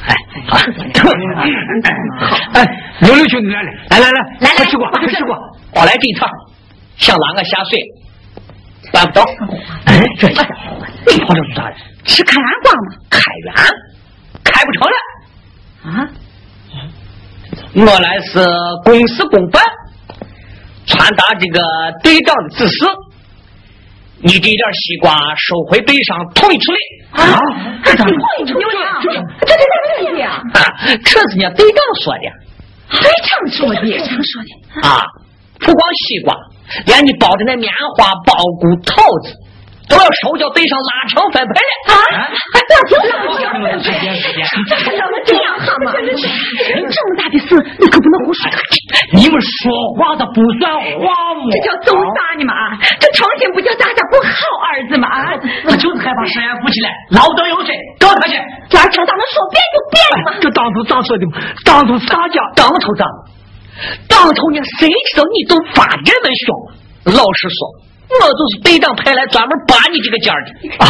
哎，好，哎，刘六兄弟来了，来来来，来快吃过，快吃过，我来这一趟。想啷个下水，办不到。哎，这家伙，你跑这做啥的？吃开元瓜吗？开元，开不成了。啊？我来是公事公办，传达这个队长的指示。你这点西瓜收回背上，统一处理。啊？统一处理？这这这这这啊？这是人家队长说的。队长说的？队长说的。啊，不光西瓜。连你包的那棉花、苞谷、桃子，都要收叫队上拉成分配了啊！我听说，时间时间，怎么这样好吗？这么大的事，你可不能胡说。你们说话的不算话吗？这叫揍啥呢嘛？这成心不叫大家不好儿子嘛？他就是害怕实验富起来，老得有罪，告他去。这儿成当能说变就变嘛？这当初咋说的嘛？当初啥家当初咋？当头呢，谁知道你都发这么凶？老实说，我就是队长派来专门拔你这个尖的。啊！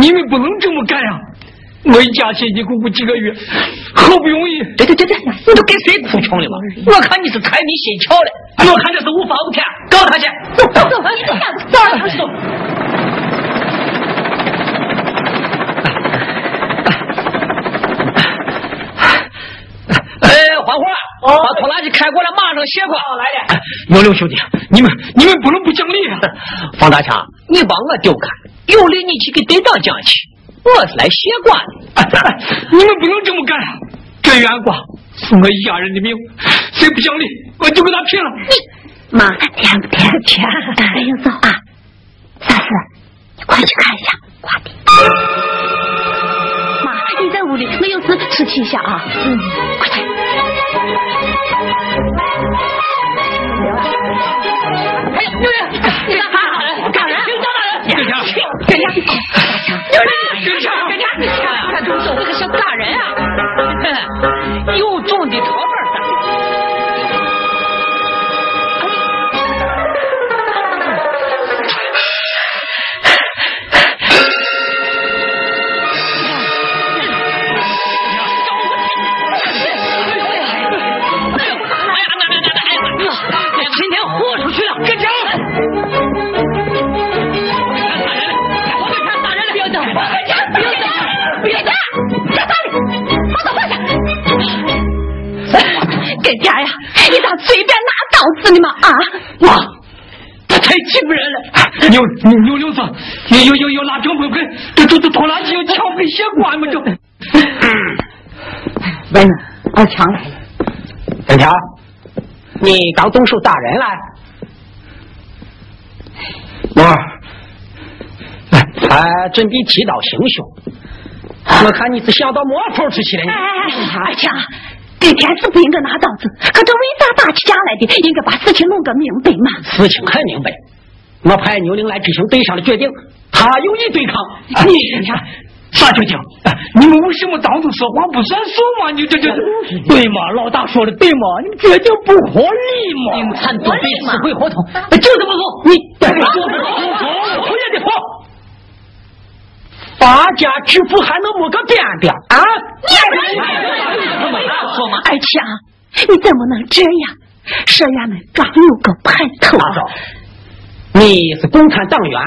你们不能这么干呀！我一家辛辛苦苦几个月，好不容易……对对对对，你都跟谁哭穷了嘛？我看你是财迷心窍了，我看这是无法无天，告他去！走走走，走走走。黄花，开过来，马上卸瓜来了。牛六兄弟，你们你们不能不讲理啊！[laughs] 方大强，你把我丢开，有理你去给队长讲去。我是来卸瓜的，你们不能这么干。这元瓜是我一家人的命，谁不讲理，我就跟他拼了。你妈，天不甜？甜。哎呀，走啊！三四，你快去看一下快点。妈，你在屋里，我有事出去一下啊。嗯，快点。哎，六爷，你干啥？干人？警察大人，警察，警察，六爷，警察，警察，看动手那个像打人啊！有种的跟家呀、你咋随便拿刀子呢嘛啊！妈，他太欺负人了！牛牛牛六子，你又又又拉平不，这这这拖拉机又枪个血管嘛就。喂、嗯，阿强来了。小强，你刚动手打人了？妈，哎，准备提刀行凶。我看你是想到魔头出去了你。哎，二强。今天是不应该拿刀子，可这为啥打起架来的？应该把事情弄个明白嘛。事情很明白，我派牛铃来执行队上的决定，他有意对抗。你看。啥决定？你们为什么当初说话不算数嘛？你这这对嘛？老大说的对嘛？你们决定不合理嘛？你们看准备撕毁合同，就这么做。你对不说不说，讨厌发家致富还能摸个边边啊？说嘛？二强，你怎么能这样？社员们刚有个派头。你是共产党员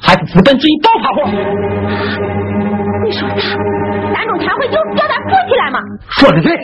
还是资本主义暴发户？你说他三中全会就是叫他富起来吗？说的对。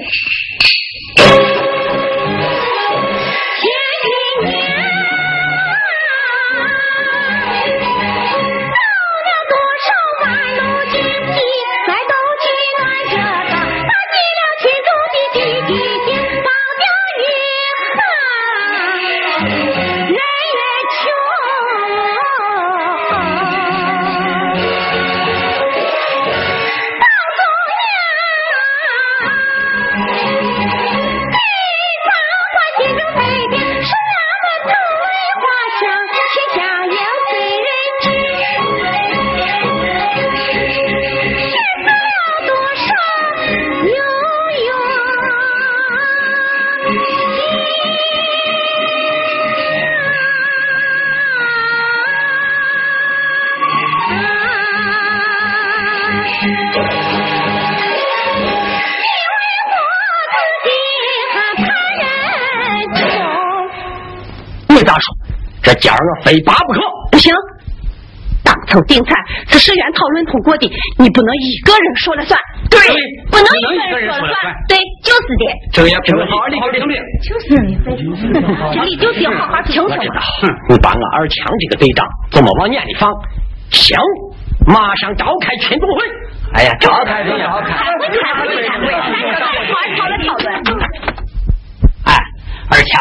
这今儿我非拔不可！不行，当头定菜是社员讨论通过的，你不能一个人说了算。对，不能一个人说了算。对，就是的。这也不能好好理的。就是的，这里就是要好好听说。我知道，你把我二强这个队长怎么往眼里放？行，马上召开群众会。哎呀，召开就召开。开会开会开会，大家好好讨论讨论。哎，二强。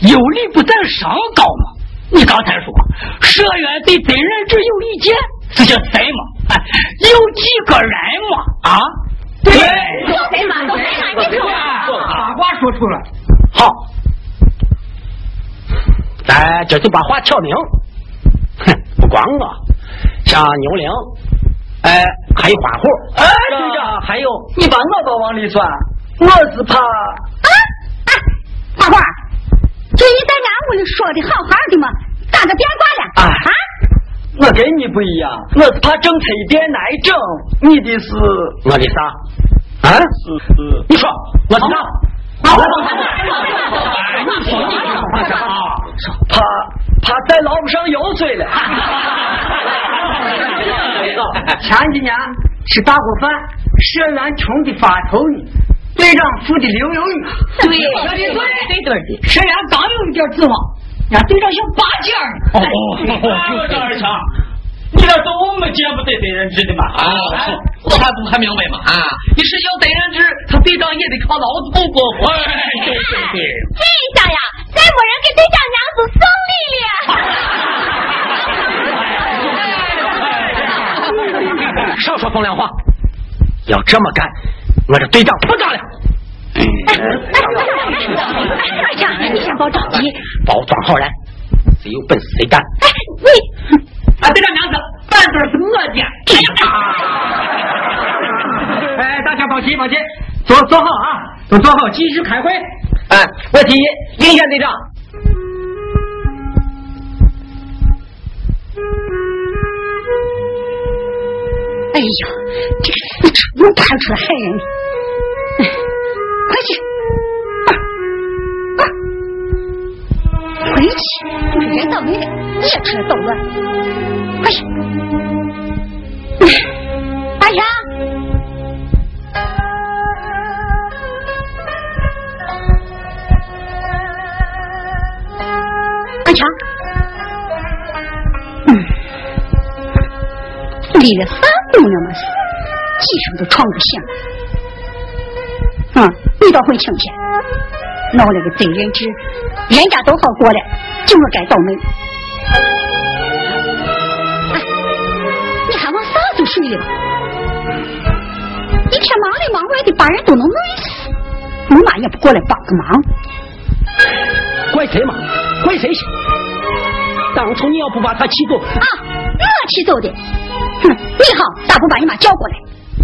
有理不在少高嘛？你刚才说社员对本人只有意见，这叫什么？哎，有几个人嘛？啊？对，有谁嘛？有谁嘛？你说把话说出来。好，咱这就把话挑明。哼，不光我，像牛铃，哎，还有花虎，哎，队长，还有你把我都往里算，我是怕啊啊，花花。就你在俺屋里说的好好的嘛，咋个变卦了？啊！我跟你不一样，我是怕政策一变难整。你的是我的啥？啊？是是。你说我是啥？啊！你说你怕啥？怕怕再捞不上油水了。[laughs] 前几年吃大锅饭，社员穷的发愁呢。队长富的流油油，对，说的对，对对的。社员刚有一点指望，人队长想拔尖儿。哦，这二强，你那都没见不得对人知的嘛？啊，我还不还明白嘛？啊，你是要得人知，他队长也得靠老子过活。对对对。这下呀，再没人给队长娘子送礼了。少说风凉话，要这么干。我这队长不干了。二强，你先别着急，包装好了，谁有本事谁干。哎，你，啊，队长娘子，饭桌是我的。哎，大家放心放心，坐坐好啊，都坐好，继续开会。哎，我提议，林县队长。哎呀，这个死猪又跑出来害人！快去，回去！你人倒霉了，你也出来捣乱！快去！阿强，阿强，嗯。立了三姑娘们是，几声都闯不响。嗯，你倒会清闲，闹了个贼人质，人家都好过了，就我该倒霉。哎，你还往啥子睡了吧？一天忙里忙外的，把人都能累死，你妈也不过来帮个忙。怪谁嘛？怪谁去？当初你要不把他气走啊，我气走的。哼，你好，咋不把你妈叫过来？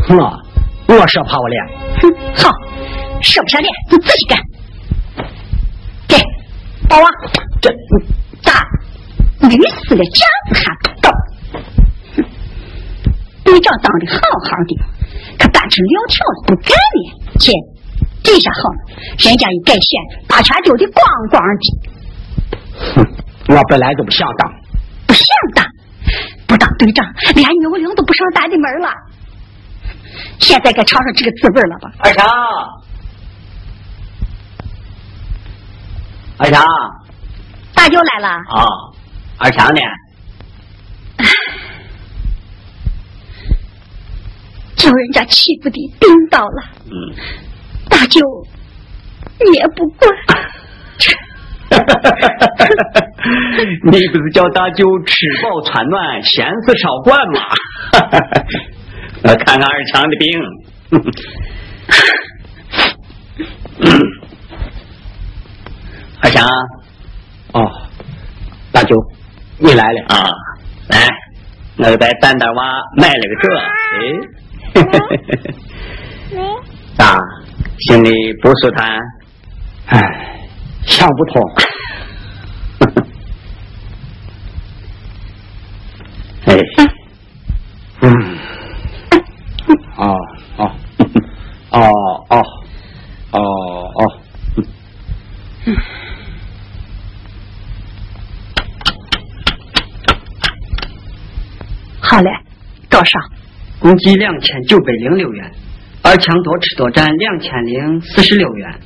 我我说怕我脸。哼，好，说不下脸你自己干。给，宝啊，这咋？累死了，这样子还不到？队长当的好好的，可单成撂挑子不干了，姐。这下好了，人家一改选，把钱丢的光光的。哼，我本来就不想当，不想当，不当队长，连牛铃都不上咱的门了。现在该尝尝这个滋味了吧？二强，二强，大舅来了。啊，二强呢？叫人家欺负的病倒了。嗯。大舅，你也不管。[laughs] [laughs] 你不是叫大舅吃饱穿暖，闲事少管吗？[laughs] 我看看二强的病。[coughs] 二强，哦，大舅，你来了啊！来，我在蛋蛋娃买了个这，哎，咋？[laughs] 心里不舒坦，唉，想不通。[laughs] 哎，嗯，哦哦，哦哦，哦哦，好嘞，多少？共计两千九百零六元。二强多吃多占两千零四十六元，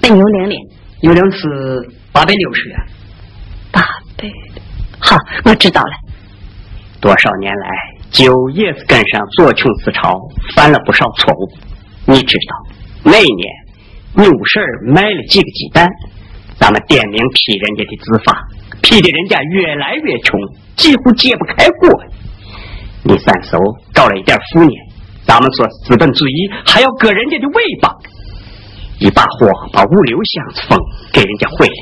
那牛铃呢？牛铃是八百六十元。八百，好，我知道了。多少年来，酒也是跟上左穷思潮，犯了不少错误。你知道，那一年牛婶买了几个鸡蛋，咱们点名批人家的字法，批的人家越来越穷，几乎揭不开锅。你三叔搞了一点副业。咱们说资本主义还要割人家的尾巴，一把火把五六箱子风给人家毁了，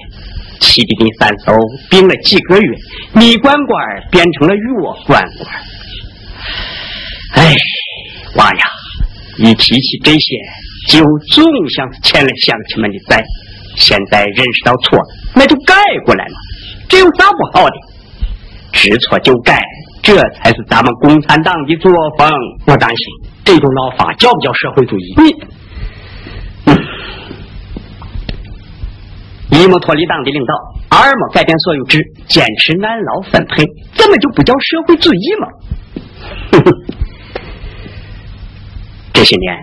气的你三嫂病了几个月，米罐罐变成了药罐罐。哎，娃呀，一提起这些，就总想欠了乡亲们的债。现在认识到错了，那就改过来了，这有啥不好的？知错就改，这才是咱们共产党的作风。我担心。这种老法叫不叫社会主义？你一没脱离党的领导，二没改变所有制，坚持按劳分配，怎么就不叫社会主义嘛？[laughs] 这些年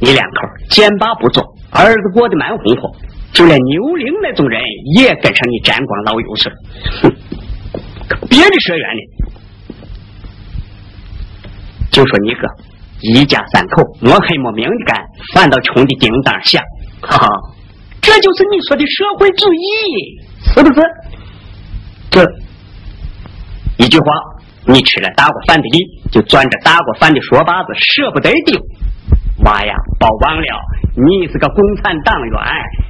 你两口剑拔不做，儿子过得蛮红火，就连牛铃那种人也跟上你沾光老油水。哼，[laughs] 别的社员呢？就说你哥。一家三口摸黑摸明的干，反倒穷的叮当响，哈哈，这就是你说的社会主义，是不是？这一句话，你吃了大锅饭的力，就攥着大锅饭的说把子，舍不得丢。娃呀，别忘了，你是个共产党员，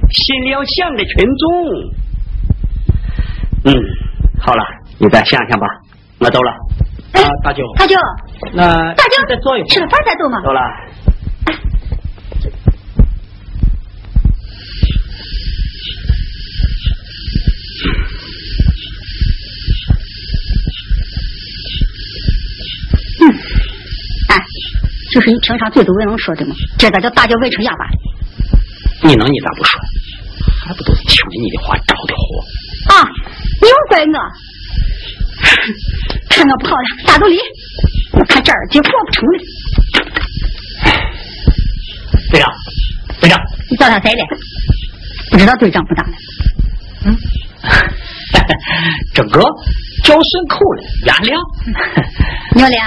心里要想着群众。嗯，好了，你再想想吧，我走了。哎，大舅，大舅，那大舅再坐一会儿，吃了饭再走嘛。走了。嗯，哎，就是你平常嘴都未能说的吗，这咋叫大舅喂成哑巴了？你能你咋不说？还不都是听了你的话着的火？啊，你又怪我。[laughs] 看我不好了，撒都离！我看这儿就过不成了。队长，队长，你叫他谁了？不知道队长不打了。嗯，[laughs] 整个叫顺口了，原谅。牛玲，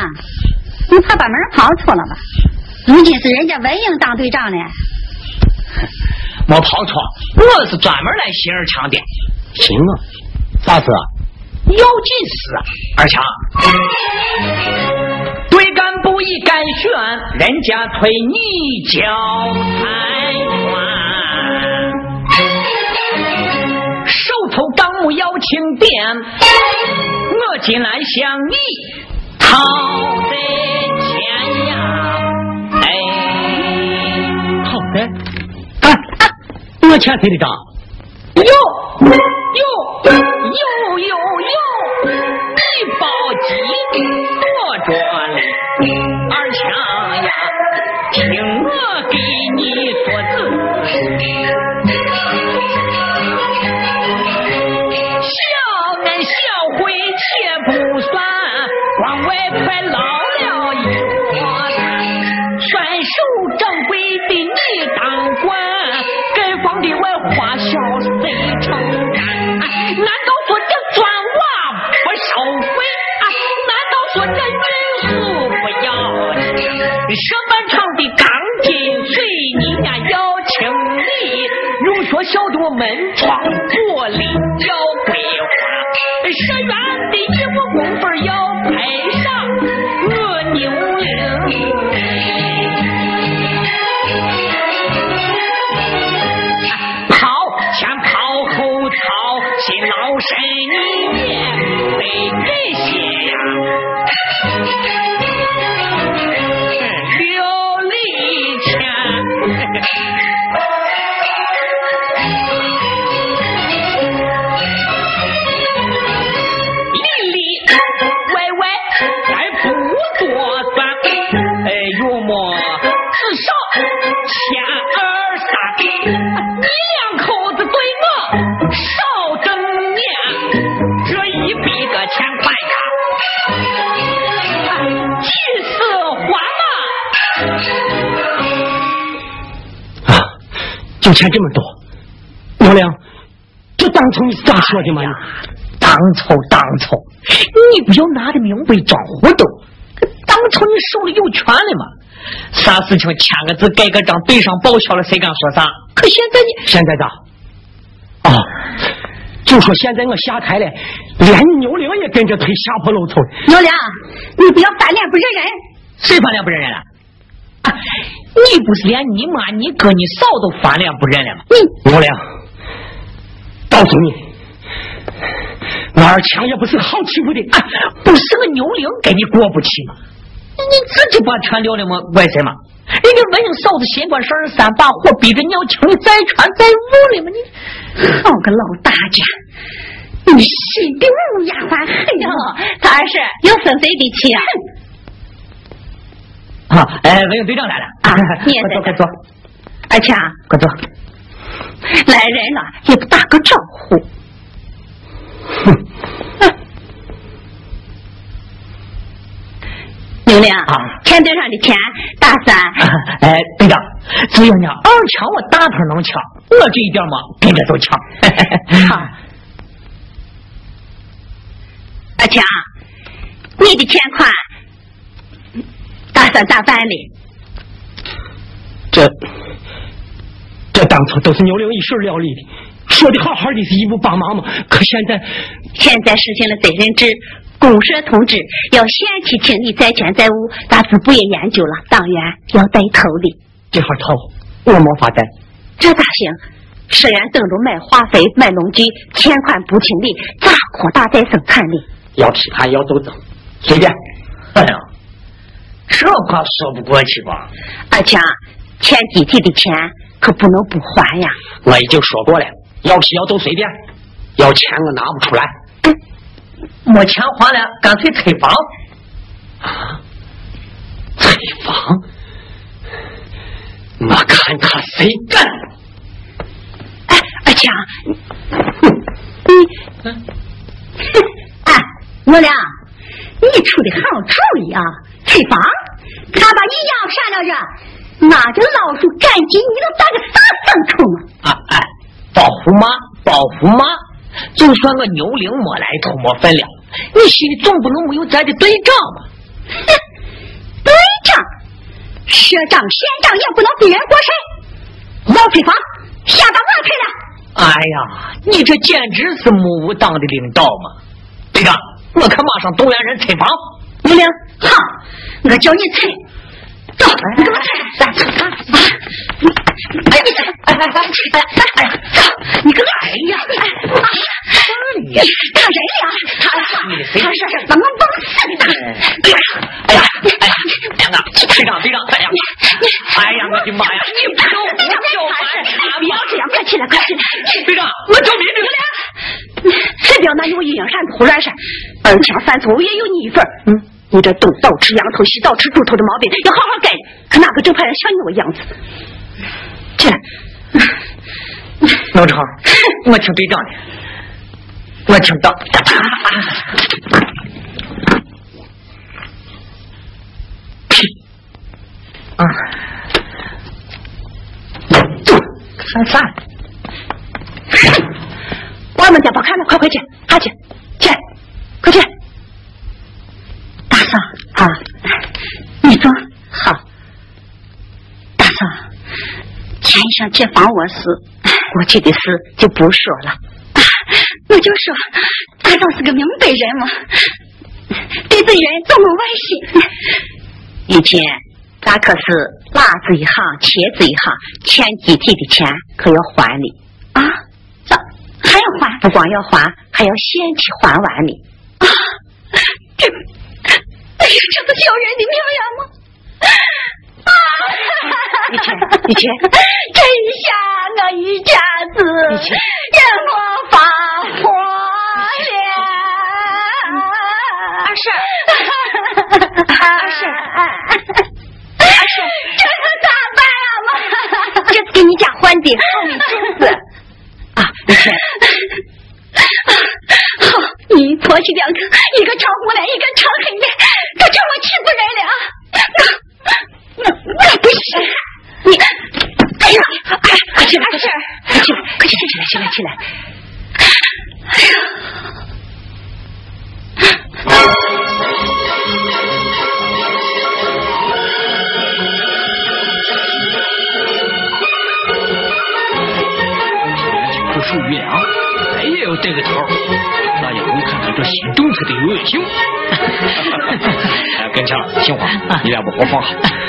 你怕把门跑错了吧？如今是人家文英当队长呢。[laughs] 没跑错，我是专门来寻二强的。行啊，啥事？要紧事啊，二强。对干部一干选，人家推你交差官，手头账目要清点，我进来向你讨这哎，好的，啊，我欠谁的账？有有有有有，你包鸡多着嘞，二强呀，听我给你说字。门窗钱这么多，老梁，这当初你是咋说的嘛？当初当初，你不要拿着明白装糊涂。当初你手里有权了嘛？啥事情签个字盖个章对上报销了，谁敢说啥？可现在你现在咋？啊，就说现在我下台了，连你牛玲也跟着推下坡路头。牛玲，你不要翻脸不认人。谁翻脸不认人了？啊，[laughs] 你不是连你妈、你哥、你嫂都翻脸不认了吗？你牛玲，告诉你。我二强也不是好欺负的，啊、不是个牛铃跟你过不去吗？你自己把全撂了吗？怪谁吗？人家文英嫂子新官上任三把火，逼着你要请你再传再入了吗？你好个老大家，你心比乌鸦还黑哟！他二婶有分谁的气啊？啊，哎，文勇队长来了啊！[laughs] 你也快坐，快坐。二强，快坐。来人了，也不打个招呼。哼！牛玲啊，钱堆上的钱，大三。哎，队长，只要你二强我大头能抢，我这一点嘛跟着都抢。好，[laughs] 二强，你的钱款，打算咋办哩？这这当初都是牛玲一手料理的。说的好好的是义务帮忙嘛，可现在现在实行了责任制，公社通知要限期清理债权债务，大支部也研究了，党员要带头的。这号头我没法带，这咋行？社员等着买化肥、买农具，欠款不清理，咋扩大再生产力？要批判要斗争，随便。哎呀，这话说不过去吧？二强，欠集体的钱可不能不还呀！我已经说过了。要批要都随便，要钱我拿不出来。嗯、没钱还了，干脆退房。啊！退房？我看他谁干！哎，二强，你，哎，我俩，你出的好主意啊！退房？他把你要杀了这，那这老鼠赶紧，你能当个啥牲畜吗？啊哎！保护妈，保护妈！就算我牛铃没来头没分量，你心里总不能没有咱的对账吧？哼，对账，赊账显账也不能逼人过审。王翠芳，下到我腿了。哎呀，你这简直是目无党的领导嘛！队长，我可马上动员人拆房。命令，好，我叫你拆。走，你给我拆。啊！你！哎哎哎哎哎呀，走，你给我哎呀！哎呀，他人了，他他是？怎么弄死的？哎呀，哎呀，哎呀，队长队长，哎呀，哎呀，我的妈呀！你不要胡叫唤，不要这样，快起来，快起来！队长，我叫民兵。谁不要拿你我阴阳闪突乱闪？二强犯错也有你一份。嗯。你这东倒吃羊头，西倒吃猪头的毛病要好好改，可哪个正派人像你我样子？起来，农场，我听队长的，我听到。啊，看饭。[laughs] 我们家不看了，快快去，快去，去，快去。大嫂啊，你坐好。大嫂，前一想借房我事，过去的事就不说了。我就说，大嫂是个明白人嘛，对这人总没外心。以前咱可是辣子一行，茄子一行，欠集体的钱可要还你啊？咋还要还？不光要还，还要先去还完你啊？这。哎呀，这不叫人的命呀吗？啊！你去，你去，这下我一家子让我发火了。二婶，二婶，二婶，这可咋办啊妈？这是给你家换的好米种子啊！你去。好，你婆媳两个，一个长红脸，一个长黑脸，都叫我欺负人了。我我我不行，你，哎呀，哎，快起来，快起来，快起来，快起来，起来，起来，哎呀。属于良，咱也要带个头。大家都看看这新政策的有效性。[laughs] 跟前，杏花，[laughs] 你俩把火放下，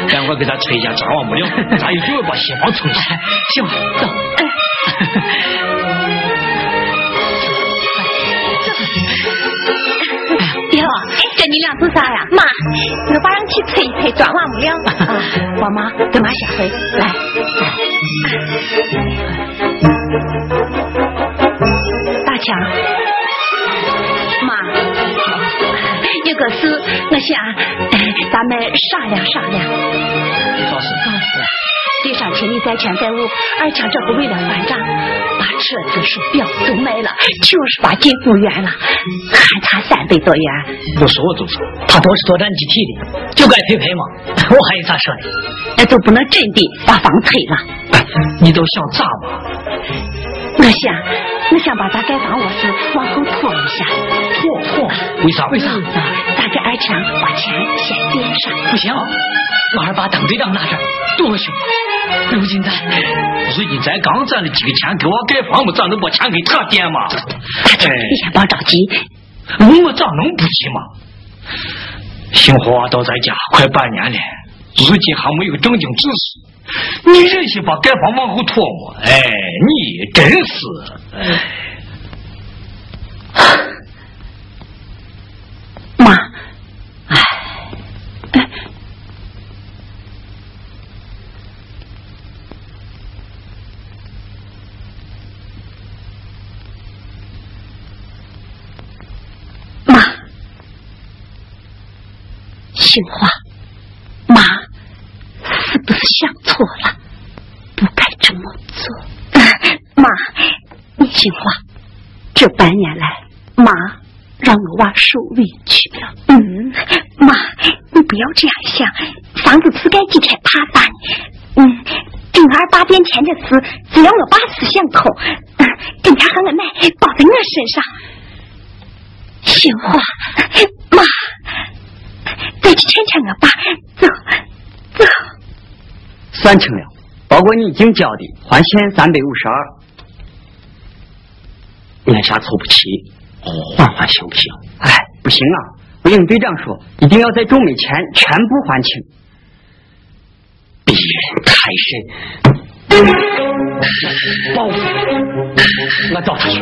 赶快给咱催一下张王木料，咱一定要把新房撑起。行，走。[laughs] 哟，这你俩做啥呀？妈，我把人去催一催张王母娘。我妈，跟妈下回来。强，妈，有个事，我想咱们商量商量。啥事？地上请你再权再务，二强这不为了还账，把车子、手表都卖了，就是把金复原了，还差三百多元。我说我就说，他都是作战集体的，就该赔赔嘛。我还有啥说的？那就不能真的把房退了。你都想咋嘛？我想，我想把咱盖房卧室往后拖一下。拖拖？为啥？为啥？咱给二强把钱先垫上。不行，我还把当队长拿着，多凶！如今咱，如今咱刚攒了几个钱给我盖房子，咋能把钱给他垫嘛？你先别着急，我咋能不急嘛？幸华到咱家快半年了，如今还没有正经指示。你忍心把盖房往后拖吗？哎，你真是，妈，哎，妈，杏花，妈。是不是想错了？不该这么做。妈，你听话。这半年来，妈让我娃受委屈了。嗯，妈，你不要这样想。房子自盖几天怕翻嗯，正儿八点钱的事，只要我爸思想通，警察和我奶包在我身上。杏花，妈，再去劝劝我爸，走走。算清了，包括你已经交的，还钱三百五十二。眼下凑不齐，缓缓行不行？哎，不行啊！我应队长说，一定要在中美前全部还清。逼人太甚。报复，我找他去。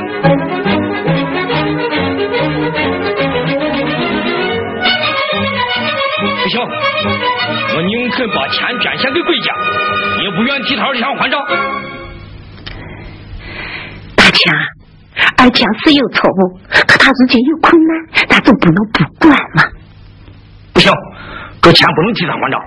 行，我宁肯把钱捐献给贵家，也不愿替他儿强还账。大强，二强是有错误，可他如今有困难，咱总不能不管嘛。不行，这钱不能替他还账。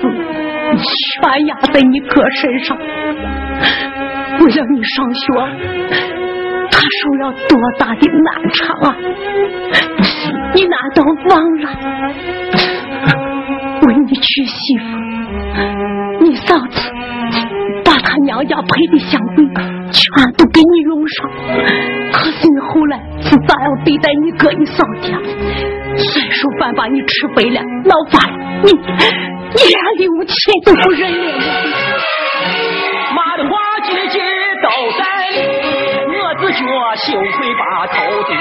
子全压在你哥身上，为了你上学，他受了多大的难产啊！你难道忘了？为你娶媳妇，你嫂子把他娘家赔的香灰全都给你用上，可是你后来是咋样对待你哥你嫂的？孙淑凡把你吃肥了，闹翻了，你你丢钱都不认了。妈的话句句都在理，我自觉羞愧把头低。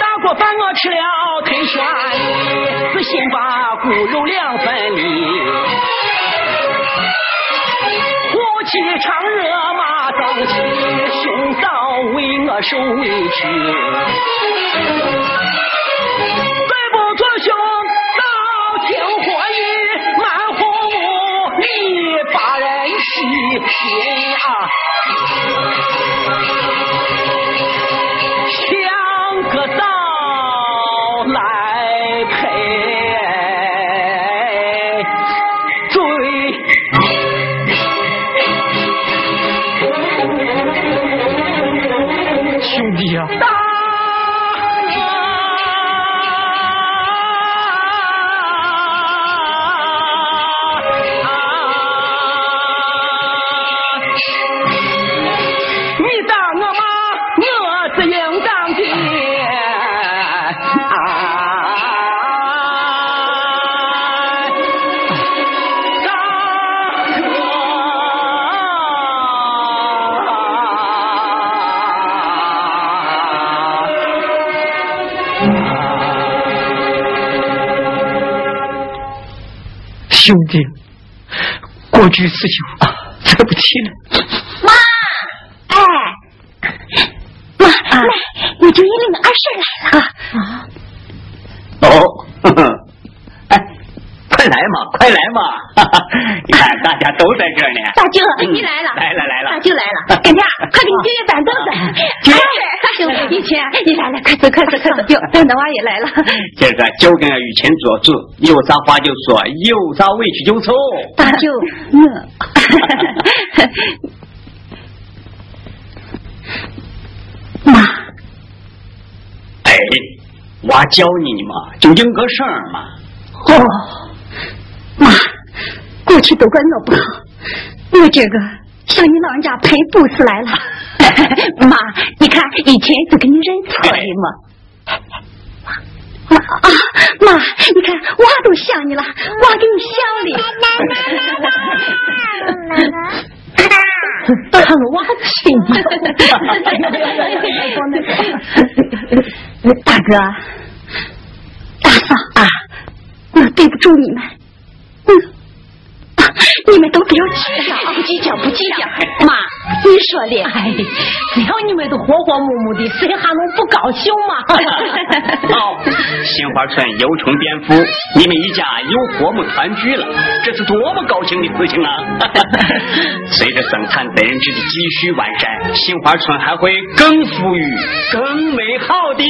大锅饭我吃了忒悬的，死心把骨肉两分离。夫妻常热马争气，兄嫂为我受委屈。听火语，满红木你把人欺心啊。兄弟，过去事情啊，再不提了。妈，哎，妈，来，我就一领二婶来了。啊，哦，呵呵哎，快来嘛，快来嘛！哈哈你看大家都在这儿呢。大舅你来了，来了来了大舅来了，干点快给你舅爷搬凳子。哎，兄弟，以前你来了，快走快走快走，哟，等等娃也来了。今儿个就跟玉琴做主，有啥话就说，有啥委屈就说。大舅，[laughs] 我妈，哎，娃教你嘛，就应个声儿嘛。哦，妈，过去都怪我不好，我这个向你老人家赔不是来了。[laughs] 妈，你看以前就给你认错的嘛。妈啊，妈，你看娃都想你了，娃给你想的。看娃亲 [laughs] 大哥，大嫂啊，我对不住你们，嗯，啊 [laughs] 你们都不要计较，不计较不计较。妈，你说的，哎，只要你们都和和睦睦的，谁还能不高兴嘛？好，[laughs] 杏花村有虫蝙蝠，你们一家又和睦团聚了，这是多么高兴的事情啊！[laughs] 随着生产责任制的继续完善，杏花村还会更富裕、更美好的。